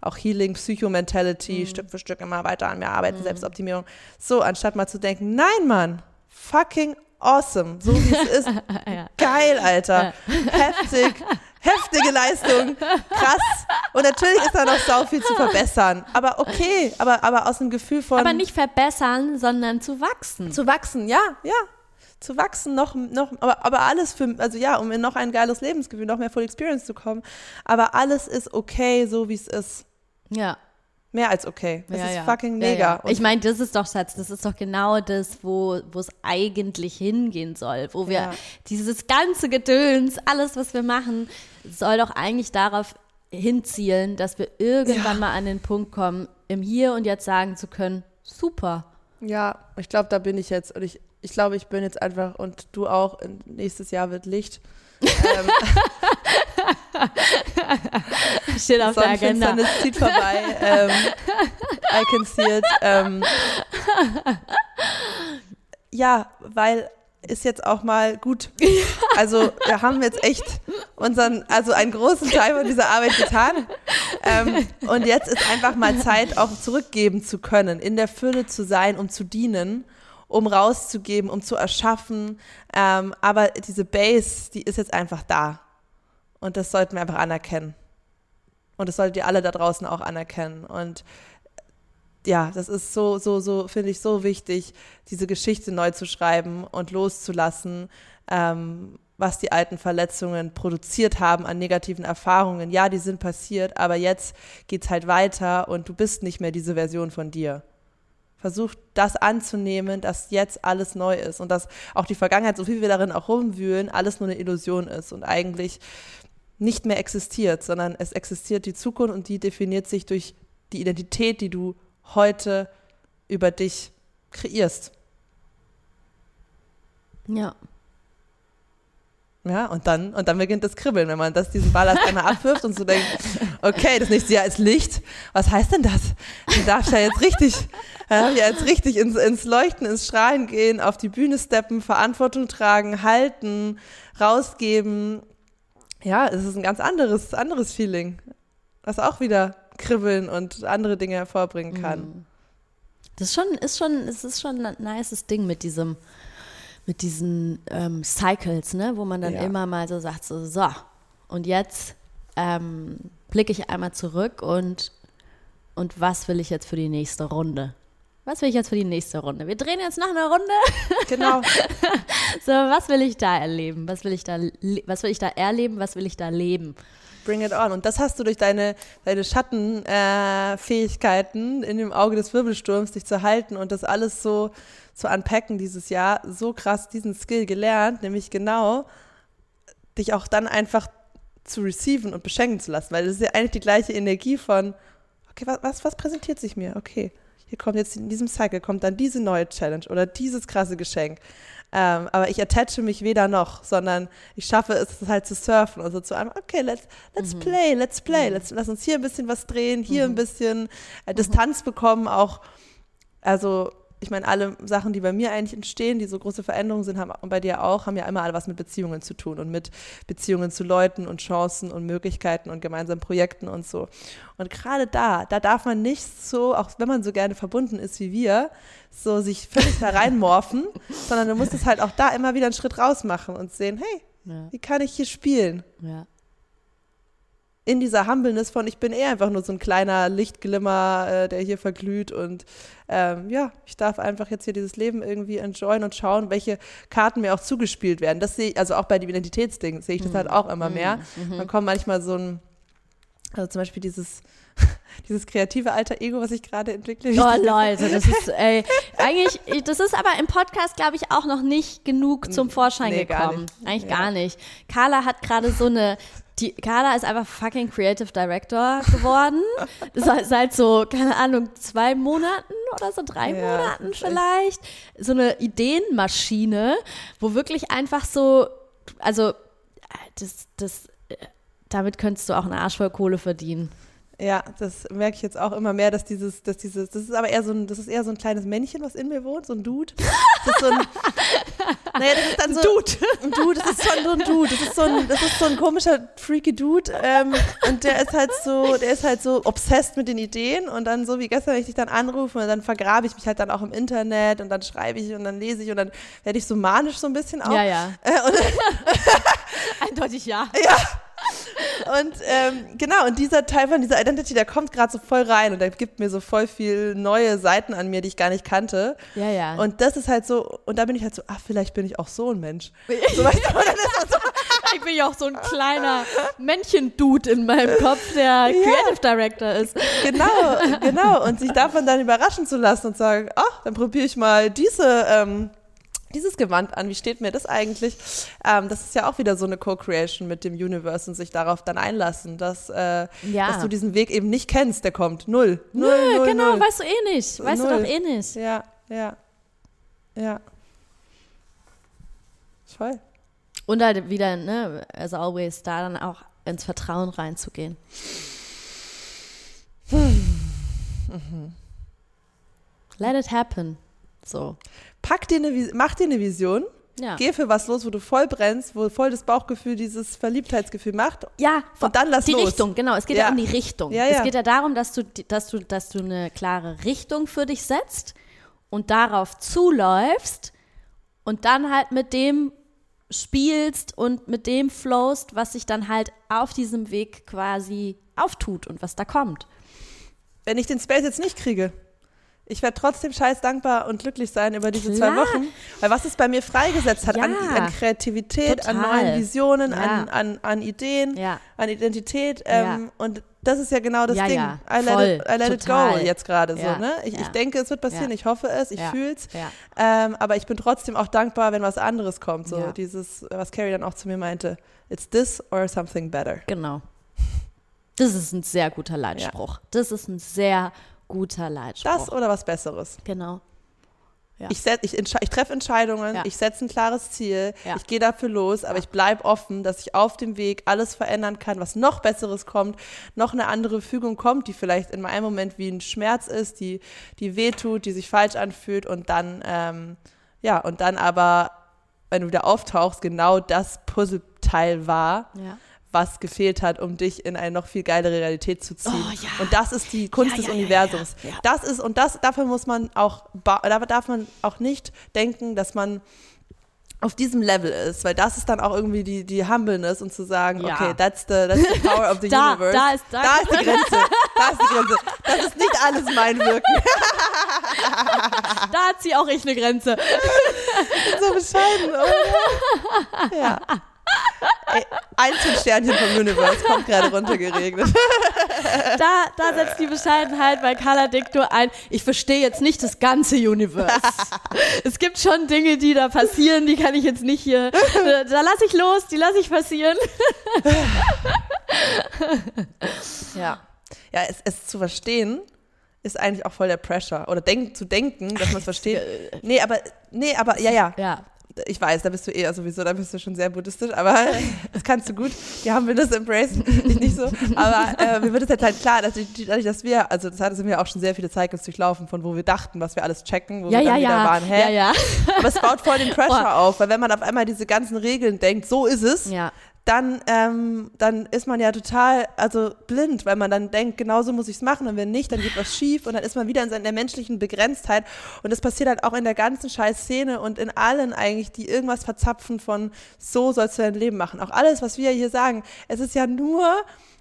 Speaker 1: auch Healing, Psycho-Mentality, Stück für Stück immer weiter an mir arbeiten, Selbstoptimierung. So, anstatt mal zu denken, nein, Mann, fucking awesome, so wie es ist. <laughs>
Speaker 3: Ja.
Speaker 1: Geil, Alter. Heftig. Heftige Leistung. Krass. Und natürlich ist da noch sau viel zu verbessern. Aber okay, aber, aber aus einem Gefühl von
Speaker 3: Aber nicht verbessern, sondern zu wachsen.
Speaker 1: zu wachsen, ja, ja. Zu wachsen, noch, noch, aber, aber alles für, also ja, um in noch ein geiles Lebensgefühl, noch mehr Full Experience zu kommen. Aber alles ist okay, so wie es ist.
Speaker 3: Ja.
Speaker 1: Mehr als okay. Es
Speaker 3: ja,
Speaker 1: ist
Speaker 3: ja.
Speaker 1: fucking mega.
Speaker 3: ja. Ich meine, das ist doch, Schatz, das ist doch genau das, wo wo es eigentlich hingehen soll. Wo wir dieses ganze Gedöns, alles, was wir machen, soll doch eigentlich darauf hinzielen, dass wir irgendwann mal an den Punkt kommen, im Hier und Jetzt sagen zu können, super.
Speaker 1: Ja, ich glaube, da bin ich jetzt. Und ich, ich glaube, ich bin jetzt einfach, und du auch, nächstes Jahr wird Licht. Ähm, <laughs>
Speaker 3: Steht auf der Agenda.
Speaker 1: Sonnenfinsternis zieht vorbei. ähm, I can see it. Ähm, ja, weil ist jetzt auch mal gut. Also wir haben jetzt echt unseren, also einen großen Teil von dieser Arbeit getan. Ähm, und jetzt ist einfach mal Zeit, auch zurückgeben zu können, in der Fülle zu sein, um zu dienen, um rauszugeben, um zu erschaffen. Ähm, aber diese Base, die ist jetzt einfach da. Und das sollten wir einfach anerkennen. Und das solltet ihr alle da draußen auch anerkennen. Und ja, das ist so, so, so, finde ich so wichtig, diese Geschichte neu zu schreiben und loszulassen, ähm, was die alten Verletzungen produziert haben an negativen Erfahrungen. Ja, die sind passiert, aber jetzt geht's halt weiter und du bist nicht mehr diese Version von dir. Versuch das anzunehmen, dass jetzt alles neu ist und dass auch die Vergangenheit, so viel wir darin auch rumwühlen, alles nur eine Illusion ist und eigentlich nicht mehr existiert, sondern es existiert die Zukunft und die definiert sich durch die Identität, die du heute über dich kreierst.
Speaker 3: Ja.
Speaker 1: Ja, und dann, und dann beginnt das Kribbeln, wenn man das, diesen Ballast einmal abwirft und so denkt, okay, das nächste Jahr ist Licht. Was heißt denn das? Du darfst ja jetzt richtig, ja, jetzt richtig ins, ins Leuchten, ins Strahlen gehen, auf die Bühne steppen, Verantwortung tragen, halten, rausgeben. Ja, es ist ein ganz anderes, anderes Feeling, was auch wieder kribbeln und andere Dinge hervorbringen kann.
Speaker 3: Mhm. Das ist schon, ist schon, es ist schon ein nices Ding mit diesem, mit diesen ähm, Cycles, ne, wo man dann
Speaker 1: Ja.
Speaker 3: immer mal so sagt, so, so und jetzt ähm, blicke ich einmal zurück und, und was will ich jetzt für die nächste Runde? Was will ich jetzt für die nächste Runde? Wir drehen jetzt noch eine Runde.
Speaker 1: Genau. <laughs>
Speaker 3: So, was will ich da erleben? Was will ich da, was will ich da erleben? Was will ich da leben?
Speaker 1: Bring it on. Und das hast du durch deine, deine Schattenfähigkeiten äh, in dem Auge des Wirbelsturms, dich zu halten und das alles so zu unpacken dieses Jahr, so krass diesen Skill gelernt, nämlich genau dich auch dann einfach zu receiven und beschenken zu lassen, weil das ist ja eigentlich die gleiche Energie von, okay, was, was, was präsentiert sich mir? Okay, hier kommt jetzt in diesem Cycle kommt dann diese neue Challenge oder dieses krasse Geschenk. Ähm, aber ich attache mich weder noch, sondern ich schaffe es halt zu surfen und so zu einem, okay, let's, let's play, let's play, let's, lass uns hier ein bisschen was drehen, hier ein bisschen äh, Distanz bekommen, auch, also ich meine, alle Sachen, die bei mir eigentlich entstehen, die so große Veränderungen sind, haben und bei dir auch, haben ja immer alle was mit Beziehungen zu tun und mit Beziehungen zu Leuten und Chancen und Möglichkeiten und gemeinsamen Projekten und so. Und gerade da, da darf man nicht so, auch wenn man so gerne verbunden ist wie wir, so sich völlig da reinmorphen, <laughs> sondern du musst es halt auch da immer wieder einen Schritt raus machen und sehen, hey,
Speaker 3: Ja,
Speaker 1: wie kann ich hier spielen?
Speaker 3: ja.
Speaker 1: In dieser Humbleness von, ich bin eher einfach nur so ein kleiner Lichtglimmer, äh, der hier verglüht und ähm, ja, ich darf einfach jetzt hier dieses Leben irgendwie enjoyen und schauen, welche Karten mir auch zugespielt werden. Das sehe ich, also auch bei dem Identitätsding sehe ich das halt auch immer mehr. Man kommt manchmal so ein, also zum Beispiel dieses, <laughs> dieses kreative alter Ego, was ich gerade entwickle.
Speaker 3: Oh <laughs> Leute, das ist, ey, eigentlich, ich- das ist aber im Podcast, glaube ich, auch noch nicht genug zum Vorschein
Speaker 1: Nee, gar
Speaker 3: gekommen.
Speaker 1: nicht.
Speaker 3: Eigentlich
Speaker 1: Ja.
Speaker 3: gar nicht. Carla hat gerade so eine, die, Carla ist einfach fucking Creative Director geworden. seit, seit so, keine Ahnung, zwei Monaten oder so, drei
Speaker 1: Ja,
Speaker 3: Monaten vielleicht. So eine Ideenmaschine, wo wirklich einfach so, also, das, das, äh, damit könntest du auch eine Arsch voll Kohle verdienen.
Speaker 1: Ja, das merke ich jetzt auch immer mehr, dass dieses, dass dieses, das ist aber eher so ein, das ist eher so ein kleines Männchen, was in mir wohnt, so ein Dude. Das ist so ein, <laughs> naja, das ist dann so, Dude. ein Dude, das ist schon so ein Dude, das ist so ein, das ist so ein komischer, freaky Dude ähm, und der ist halt so, der ist halt so obsessed mit den Ideen und dann so wie gestern, wenn ich dich dann anrufe und dann vergrabe ich mich halt dann auch im Internet und dann schreibe ich und dann lese ich und dann werde ich so manisch so ein bisschen auch.
Speaker 3: Ja, ja.
Speaker 1: Äh, <laughs>
Speaker 3: Eindeutig ja.
Speaker 1: Und ähm, genau, und dieser Teil von dieser Identity, der kommt gerade so voll rein und der gibt mir so voll viel neue Seiten an mir, die ich gar nicht kannte.
Speaker 3: Ja, ja.
Speaker 1: Und das ist halt so, und da bin ich halt so, ach, vielleicht bin ich auch so ein Mensch. <laughs> So, weißt du, so,
Speaker 3: Ich bin ja auch so ein kleiner Männchen-Dude in meinem Kopf, der Creative Director ist.
Speaker 1: genau, genau. Und sich davon dann überraschen zu lassen und sagen, ach, dann probiere ich mal diese, ähm, dieses Gewand an. Wie steht mir das eigentlich? Ähm, das ist ja auch wieder so eine Co-Creation mit dem Universe und sich darauf dann einlassen, dass, äh,
Speaker 3: Ja.
Speaker 1: dass du diesen Weg eben nicht kennst, der kommt. Null. Null,
Speaker 3: Nö,
Speaker 1: null,
Speaker 3: genau,
Speaker 1: null.
Speaker 3: weißt du eh nicht. Weißt
Speaker 1: Null.
Speaker 3: du doch eh nicht.
Speaker 1: Ja, ja, ja. Voll.
Speaker 3: Und halt wieder, ne, as always, da dann auch ins Vertrauen reinzugehen. Let it happen. So.
Speaker 1: Pack dir eine, mach dir eine Vision,
Speaker 3: Ja.
Speaker 1: geh für was los, wo du voll brennst, wo voll das Bauchgefühl, dieses Verliebtheitsgefühl macht.
Speaker 3: Ja,
Speaker 1: Und dann lass
Speaker 3: die
Speaker 1: los.
Speaker 3: Richtung, genau. Es geht ja,
Speaker 1: Ja.
Speaker 3: um die Richtung.
Speaker 1: Ja, ja.
Speaker 3: Es geht ja darum, dass du, die- dass, du, dass du eine klare Richtung für dich setzt und darauf zuläufst und dann halt mit dem spielst und mit dem flowst, was sich dann halt auf diesem Weg quasi auftut und was da kommt.
Speaker 1: Wenn ich den Space jetzt nicht kriege, ich werde trotzdem scheiß dankbar und glücklich sein über diese
Speaker 3: Klar.
Speaker 1: zwei Wochen. Weil was es bei mir freigesetzt hat an,
Speaker 3: Ja.
Speaker 1: an Kreativität, an
Speaker 3: Total.
Speaker 1: neuen Visionen,
Speaker 3: Ja.
Speaker 1: an, an, an Ideen,
Speaker 3: Ja.
Speaker 1: an Identität. Ähm, Und das ist ja genau das Ding. I let, it, I let it go jetzt gerade so. Ne? Ich, ich denke, es wird passieren, ich hoffe es, ich fühle es. Ähm, aber ich bin trotzdem auch dankbar, wenn was anderes kommt. So dieses, was Carrie dann auch zu mir meinte, it's this or something better.
Speaker 3: Genau. Das ist ein sehr guter Leitspruch. Das ist ein sehr guter Leitspruch.
Speaker 1: Das oder was Besseres.
Speaker 3: Genau.
Speaker 1: Ja. Ich, ich, ich treffe Entscheidungen, ja. ich setze ein klares Ziel, ja. ich gehe dafür los, aber ich bleibe offen, dass ich auf dem Weg alles verändern kann, was noch Besseres kommt, noch eine andere Fügung kommt, die vielleicht in einem Moment wie ein Schmerz ist, die, die wehtut, die sich falsch anfühlt und dann, ähm, ja, und dann aber, wenn du wieder auftauchst, genau das Puzzleteil war. Ja was gefehlt hat, um dich in eine noch viel geilere Realität zu ziehen. Oh, ja. Und das ist die Kunst ja, des ja, Universums. Das ist, und das, dafür muss man auch, da darf man auch nicht denken, dass man auf diesem Level ist, weil das ist dann auch irgendwie die, die Humbleness und zu sagen, ja. okay, that's the, that's the power of <laughs> the
Speaker 3: da,
Speaker 1: universe.
Speaker 3: Da ist, da,
Speaker 1: da <laughs> ist die Grenze. Da ist die Grenze. Das ist nicht alles mein Wirken. <laughs>
Speaker 3: da ziehe auch ich eine Grenze.
Speaker 1: so bescheiden, oder? Ja. Ey, Einzelsternchen vom Universe kommt gerade runtergeregnet. <laughs>
Speaker 3: Da, da setzt die Bescheidenheit bei Carla Dictor ein. Ich verstehe jetzt nicht das ganze Universe. <laughs> es gibt schon Dinge, die da passieren, die kann ich jetzt nicht hier. Da lasse ich los, die lasse ich passieren. <laughs>
Speaker 1: ja. Ja, es, es zu verstehen ist eigentlich auch voll der Pressure. Oder denk, zu denken, dass man es versteht. Nee, aber, nee, aber, ja, ja.
Speaker 3: Ja
Speaker 1: ich weiß, da bist du eher sowieso, da bist du schon sehr buddhistisch, aber <laughs> das kannst du gut. Wir haben das embrace, ich nicht so. Aber äh, mir wird es jetzt halt klar, dass ich, dadurch, dass wir, also das hatten wir auch schon sehr viele Cycles durchlaufen, von wo wir dachten, was wir alles checken, wo
Speaker 3: ja,
Speaker 1: wir dann
Speaker 3: ja,
Speaker 1: wieder
Speaker 3: ja.
Speaker 1: waren, hä?
Speaker 3: Ja, ja.
Speaker 1: Aber es baut voll den <laughs> Pressure oh. auf, weil wenn man auf einmal diese ganzen Regeln denkt, so ist es,
Speaker 3: ja
Speaker 1: dann, ähm, dann ist man ja total also blind, weil man dann denkt, genauso muss ich es machen und wenn nicht, dann geht was schief und dann ist man wieder in seiner menschlichen Begrenztheit und das passiert halt auch in der ganzen scheiß Szene und in allen eigentlich, die irgendwas verzapfen von so sollst du dein Leben machen. Auch alles, was wir hier sagen, es ist ja nur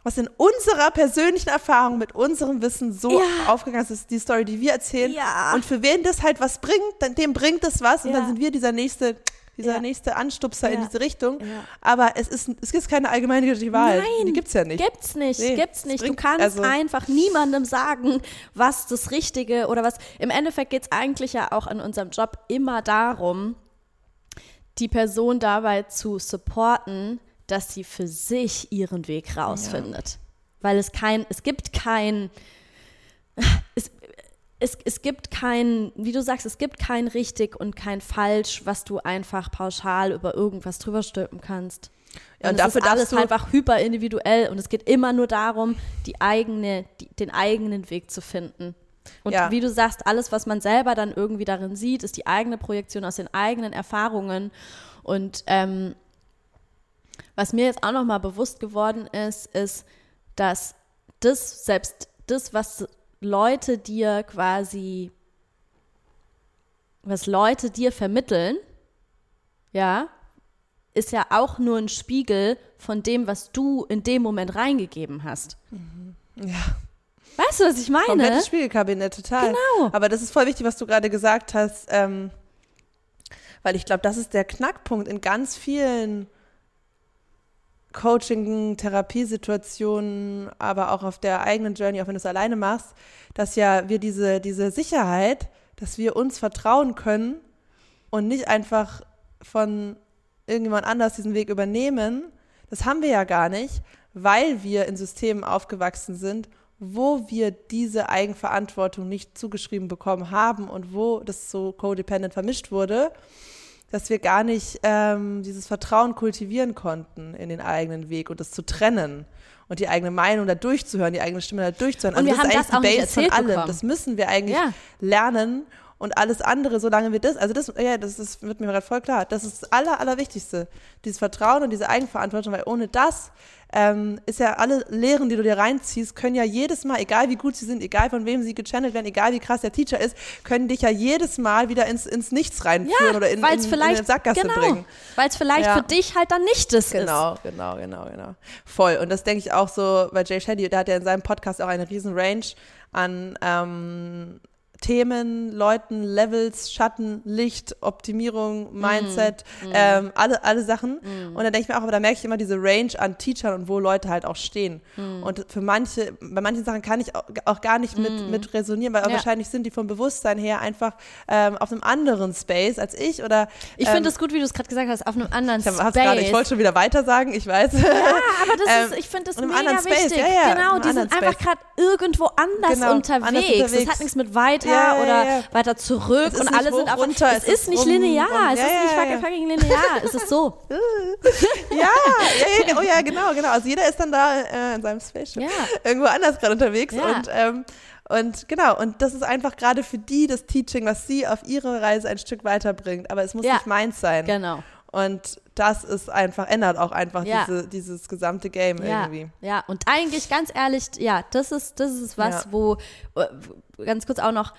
Speaker 1: was in unserer persönlichen Erfahrung mit unserem Wissen so ja. aufgegangen ist, ist die Story, die wir erzählen.
Speaker 3: Ja.
Speaker 1: Und für wen das halt was bringt, dem bringt es was und ja. dann sind wir dieser nächste dieser ja. nächste Anstupser ja. in diese Richtung. Ja. Aber es ist, es gibt keine allgemeingültige Wahl.
Speaker 3: Nein,
Speaker 1: die gibt es ja nicht.
Speaker 3: Gibt's nicht, nee, gibt's nicht. Bringt, du kannst also einfach niemandem sagen, was das Richtige oder was. Im Endeffekt geht es eigentlich ja auch in unserem Job immer darum, die Person dabei zu supporten, dass sie für sich ihren Weg rausfindet. Weil es kein, es gibt kein, es, es, es gibt kein, wie du sagst, es gibt kein richtig und kein falsch, was du einfach pauschal über irgendwas drüber stülpen kannst. Ja, und, und dafür ist alles einfach hyper individuell und es geht immer nur darum, die eigene, die, den eigenen Weg zu finden. Und ja. wie du sagst, alles, was man selber dann irgendwie darin sieht, ist die eigene Projektion aus den eigenen Erfahrungen. Und ähm, was mir jetzt auch nochmal bewusst geworden ist, ist, dass das, selbst das, was Leute dir quasi, was Leute dir vermitteln, ja, ist ja auch nur ein Spiegel von dem, was du in dem Moment reingegeben hast.
Speaker 1: Mhm. Ja.
Speaker 3: Weißt du, was ich meine?
Speaker 1: Komplettes Spiegelkabinett, total.
Speaker 3: Genau.
Speaker 1: Aber das ist voll wichtig, was du gerade gesagt hast, ähm, weil ich glaube, das ist der Knackpunkt in ganz vielen Coaching, Therapiesituationen, aber auch auf der eigenen Journey, auch wenn du es alleine machst, dass ja wir diese, diese Sicherheit, dass wir uns vertrauen können und nicht einfach von irgendjemand anders diesen Weg übernehmen, das haben wir ja gar nicht, weil wir in Systemen aufgewachsen sind, wo wir diese Eigenverantwortung nicht zugeschrieben bekommen haben und wo das so codependent vermischt wurde dass wir gar nicht ähm, dieses Vertrauen kultivieren konnten in den eigenen Weg und das zu trennen und die eigene Meinung da durchzuhören, die eigene Stimme da durchzuhören.
Speaker 3: Und
Speaker 1: also
Speaker 3: wir
Speaker 1: das
Speaker 3: haben
Speaker 1: ist
Speaker 3: eigentlich
Speaker 1: das die Base von allem. Bekommen. Das müssen wir eigentlich ja. lernen und alles andere, solange wir das, also das, ja, das, das wird mir gerade voll klar, das ist das Aller, Allerwichtigste, dieses Vertrauen und diese Eigenverantwortung, weil ohne das ähm, ist ja alle Lehren, die du dir reinziehst, können ja jedes Mal, egal wie gut sie sind, egal von wem sie gechannelt werden, egal wie krass der Teacher ist, können dich ja jedes Mal wieder ins, ins Nichts reinführen
Speaker 3: ja,
Speaker 1: oder in, in, in eine Sackgasse
Speaker 3: genau,
Speaker 1: bringen.
Speaker 3: Weil es vielleicht ja. für dich halt dann nicht das
Speaker 1: genau, ist. Genau, genau, genau, genau. Voll. Und das denke ich auch so, weil Jay Shetty, der hat ja in seinem Podcast auch eine riesen Range an ähm, Themen, Leuten, Levels, Schatten, Licht, Optimierung,
Speaker 3: Mhm.
Speaker 1: Mindset, ähm, alle, alle Sachen. Und dann denke ich mir auch, aber da merke ich immer diese Range an Teachern und wo Leute halt auch stehen.
Speaker 3: Mhm.
Speaker 1: Und für manche, bei manchen Sachen kann ich auch, gar nicht mit, mit resonieren, weil.
Speaker 3: Ja.
Speaker 1: wahrscheinlich sind die vom Bewusstsein her einfach ähm, auf einem anderen Space als ich oder
Speaker 3: Ich
Speaker 1: ähm,
Speaker 3: finde es gut, wie du es gerade gesagt hast, auf einem anderen
Speaker 1: ich, hab-
Speaker 3: Space.
Speaker 1: grade, ich wollte schon wieder weiter sagen, ich weiß.
Speaker 3: ja, aber das
Speaker 1: Ähm, <laughs>
Speaker 3: ist, ich finde das
Speaker 1: und im
Speaker 3: mega
Speaker 1: anderen Space,
Speaker 3: wichtig.
Speaker 1: ja, ja,
Speaker 3: genau, die sind
Speaker 1: anderen
Speaker 3: einfach
Speaker 1: Space.
Speaker 3: gerade irgendwo anders,
Speaker 1: Genau,
Speaker 3: unterwegs.
Speaker 1: anders
Speaker 3: Das
Speaker 1: unterwegs.
Speaker 3: hat nichts mit weiter
Speaker 1: Ja,
Speaker 3: oder
Speaker 1: ja.
Speaker 3: weiter zurück und alle sind
Speaker 1: hoch,
Speaker 3: einfach.
Speaker 1: runter,
Speaker 3: es
Speaker 1: es
Speaker 3: ist
Speaker 1: ist
Speaker 3: nicht linear,
Speaker 1: rum.
Speaker 3: es ist nicht fucking, linear, es ist so. <laughs>
Speaker 1: ja, oh ja, genau, genau. Also jeder ist dann da äh, in seinem
Speaker 3: Ja.
Speaker 1: irgendwo anders gerade unterwegs und ähm, und genau, und das ist einfach gerade für die das Teaching, was sie auf ihre Reise ein Stück weiterbringt. Aber es muss
Speaker 3: Ja.
Speaker 1: nicht meins sein.
Speaker 3: Genau.
Speaker 1: Und das ist einfach, ändert auch einfach
Speaker 3: Ja.
Speaker 1: diese, dieses gesamte Game
Speaker 3: Ja,
Speaker 1: irgendwie.
Speaker 3: ja, und eigentlich ganz ehrlich, ja, das ist, das ist was, wo, äh, ganz kurz auch noch,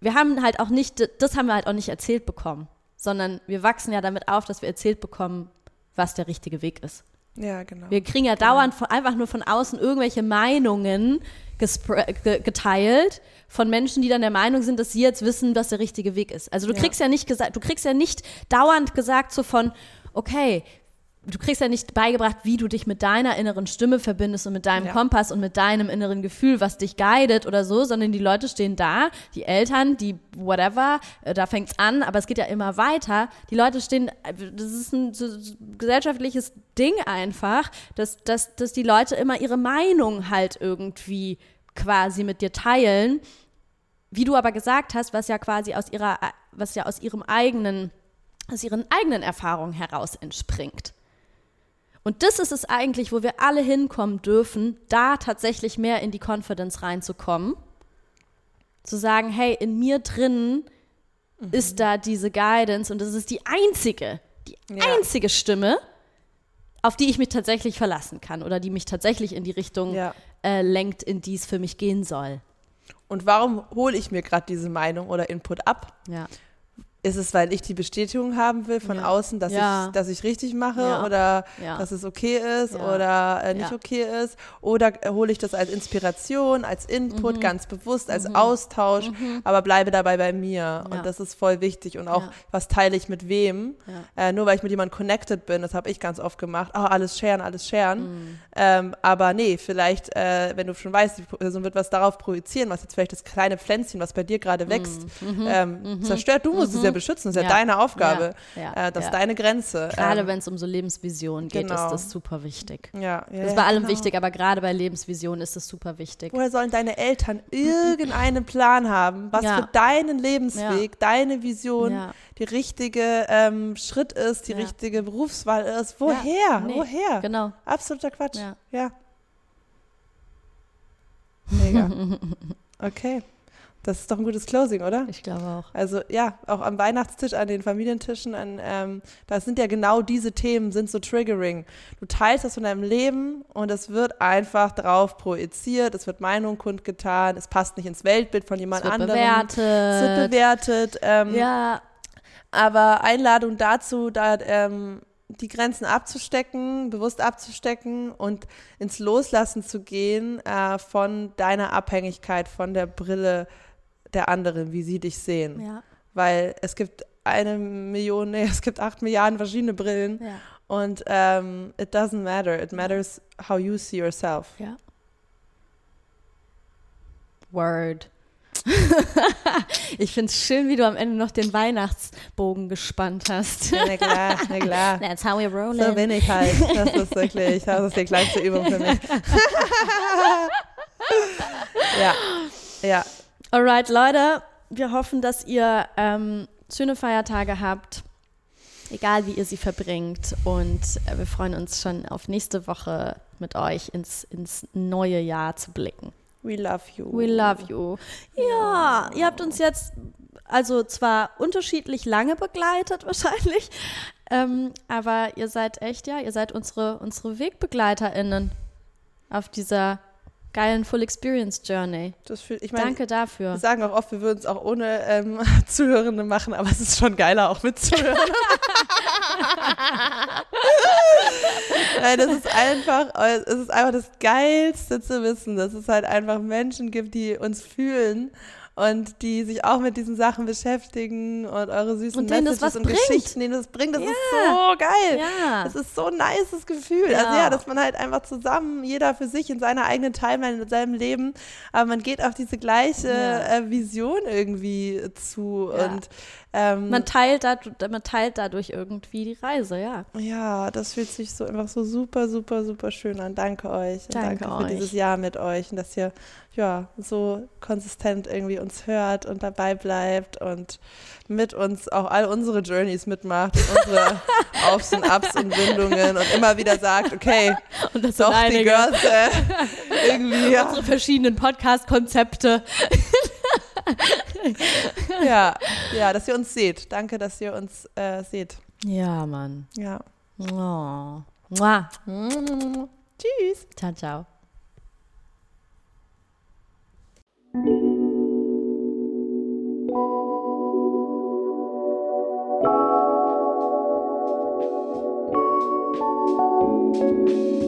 Speaker 3: wir haben halt auch nicht, das haben wir halt auch nicht erzählt bekommen, sondern wir wachsen ja damit auf, dass wir erzählt bekommen, was der richtige Weg ist.
Speaker 1: Ja, genau.
Speaker 3: Wir kriegen ja dauernd von, einfach nur von außen irgendwelche Meinungen geteilt von Menschen, die dann der Meinung sind, dass sie jetzt wissen, was der richtige Weg ist. Also du
Speaker 1: Ja.
Speaker 3: kriegst ja nicht gesagt, du kriegst ja nicht dauernd gesagt so von, okay, du kriegst ja nicht beigebracht, wie du dich mit deiner inneren Stimme verbindest und mit deinem
Speaker 1: Ja.
Speaker 3: Kompass und mit deinem inneren Gefühl, was dich guidet oder so, sondern die Leute stehen da, die Eltern, die whatever, äh, da fängt's an, aber es geht ja immer weiter. Die Leute stehen, das ist ein gesellschaftliches Ding einfach, dass, dass, dass die Leute immer ihre Meinung halt irgendwie quasi mit dir teilen. Wie du aber gesagt hast, was ja quasi aus ihrer, was ja aus ihrem eigenen, aus ihren eigenen Erfahrungen heraus entspringt. Und das ist es eigentlich, wo wir alle hinkommen dürfen, da tatsächlich mehr in die Confidence reinzukommen. Zu sagen, hey, in mir drin ist da diese Guidance und das ist die einzige, die
Speaker 1: Ja.
Speaker 3: einzige Stimme, auf die ich mich tatsächlich verlassen kann oder die mich tatsächlich in die Richtung
Speaker 1: Ja.
Speaker 3: äh, lenkt, in die es für mich gehen soll.
Speaker 1: Und warum hole ich mir gerade diese Meinung oder Input ab?
Speaker 3: Ja.
Speaker 1: Ist es, weil ich die Bestätigung haben will von
Speaker 3: Ja.
Speaker 1: außen, dass,
Speaker 3: Ja.
Speaker 1: ich, dass ich richtig mache
Speaker 3: Ja.
Speaker 1: oder dass es okay ist oder äh, nicht okay ist? Oder hole ich das als Inspiration, als
Speaker 3: Mhm.
Speaker 1: Input, ganz bewusst, als Austausch, aber bleibe dabei bei mir. Und das ist voll wichtig. Und auch, was teile ich mit wem? Äh, nur weil ich mit jemandem connected bin, das habe ich ganz oft gemacht. Oh, alles sharen, alles sharen.
Speaker 3: Mhm.
Speaker 1: Ähm, aber nee, vielleicht, äh, wenn du schon weißt, die Person wird was darauf projizieren, was jetzt vielleicht das kleine Pflänzchen, was bei dir gerade wächst, ähm, zerstört. Du musst es ja beschützen, das ist ja.
Speaker 3: Ja.
Speaker 1: deine Aufgabe.
Speaker 3: Ja.
Speaker 1: Äh, das ist deine Grenze.
Speaker 3: Gerade
Speaker 1: ähm,
Speaker 3: wenn es um so Lebensvisionen geht,
Speaker 1: genau.
Speaker 3: ist das super wichtig.
Speaker 1: ja,
Speaker 3: Das ist bei allem
Speaker 1: genau.
Speaker 3: wichtig, aber gerade bei Lebensvisionen ist es super wichtig.
Speaker 1: Woher sollen deine Eltern irgendeinen Plan haben, was für deinen Lebensweg, deine Vision die richtige ähm, Schritt ist, die richtige Berufswahl ist? Woher?
Speaker 3: Nee,
Speaker 1: Woher?
Speaker 3: Genau.
Speaker 1: Absoluter Quatsch.
Speaker 3: Ja.
Speaker 1: Mega. <laughs> Okay. Das ist doch ein gutes Closing, oder?
Speaker 3: Ich glaube auch.
Speaker 1: Also ja, auch am Weihnachtstisch, an den Familientischen, an, ähm, da sind ja genau diese Themen, sind so triggering. Du teilst das von deinem Leben und es wird einfach drauf projiziert, es wird Meinung kundgetan, es passt nicht ins Weltbild von jemand anderem.
Speaker 3: bewertet.
Speaker 1: Es wird bewertet. Ähm,
Speaker 3: Ja,
Speaker 1: aber Einladung dazu, da ähm, die Grenzen abzustecken, bewusst abzustecken und ins Loslassen zu gehen äh, von deiner Abhängigkeit, von der Brille der anderen, wie sie dich sehen.
Speaker 3: ja,
Speaker 1: Weil es gibt eine Million, nee, <laughs> es gibt acht Milliarden verschiedene Brillen
Speaker 3: ja,
Speaker 1: und ähm, it doesn't matter. It matters how you see yourself.
Speaker 3: ja. Word. <laughs> ich finde es schön, wie du am Ende noch den Weihnachtsbogen gespannt hast.
Speaker 1: Ja, na klar, na <laughs> klar.
Speaker 3: That's how we roll
Speaker 1: So bin ich halt. Das ist wirklich, das ist die kleinste Übung für mich. ja, ja,
Speaker 3: Alright, Leute, wir hoffen, dass ihr ähm, schöne Feiertage habt, egal wie ihr sie verbringt. Und äh, wir freuen uns schon auf nächste Woche mit euch ins, ins neue Jahr zu blicken.
Speaker 1: we love you.
Speaker 3: We love you. Ja, ihr habt uns jetzt also zwar unterschiedlich lange begleitet <laughs> wahrscheinlich, ähm, aber ihr seid echt, ja, ihr seid unsere, unsere WegbegleiterInnen auf dieser geilen Full Experience Journey.
Speaker 1: Fühl, ich meine,
Speaker 3: Danke dafür.
Speaker 1: wir sagen auch oft, wir würden es auch ohne ähm, <laughs> Zuhörende machen, aber es ist schon geiler, auch mitzuhören. <laughs> Nein, das ist einfach, es ist einfach das Geilste zu wissen, dass es halt einfach Menschen gibt, die uns fühlen und die sich auch mit diesen Sachen beschäftigen und eure süßen
Speaker 3: Und denen das
Speaker 1: Messages
Speaker 3: was
Speaker 1: und
Speaker 3: bringt.
Speaker 1: Geschichten, denen das bringt. Das
Speaker 3: Ja.
Speaker 1: ist so geil.
Speaker 3: Ja.
Speaker 1: Das ist so ein nices Gefühl.
Speaker 3: Ja.
Speaker 1: Also ja, dass man halt einfach zusammen, jeder für sich in seiner eigenen Timeline, in seinem Leben, aber man geht auf diese gleiche äh, Vision irgendwie zu und ähm,
Speaker 3: Man teilt, da, man teilt dadurch irgendwie die Reise, ja.
Speaker 1: ja, das fühlt sich so einfach so super, super, super schön an. Danke euch.
Speaker 3: Danke
Speaker 1: danke für
Speaker 3: euch.
Speaker 1: dieses Jahr mit euch und dass ihr ja so konsistent irgendwie uns hört und dabei bleibt und mit uns auch all unsere Journeys mitmacht, und unsere <laughs> Aufs und Ups und Windungen und immer wieder sagt, okay, <laughs>
Speaker 3: Und das
Speaker 1: doch die Girls äh, irgendwie ja,
Speaker 3: unsere verschiedenen Podcast-Konzepte. <laughs>
Speaker 1: ja, ja, dass ihr uns seht. Danke, dass ihr uns äh, seht.
Speaker 3: Ja, Mann.
Speaker 1: Ja.
Speaker 3: Oh. Mua.
Speaker 1: Tschüss.
Speaker 3: Ciao, ciao. thank you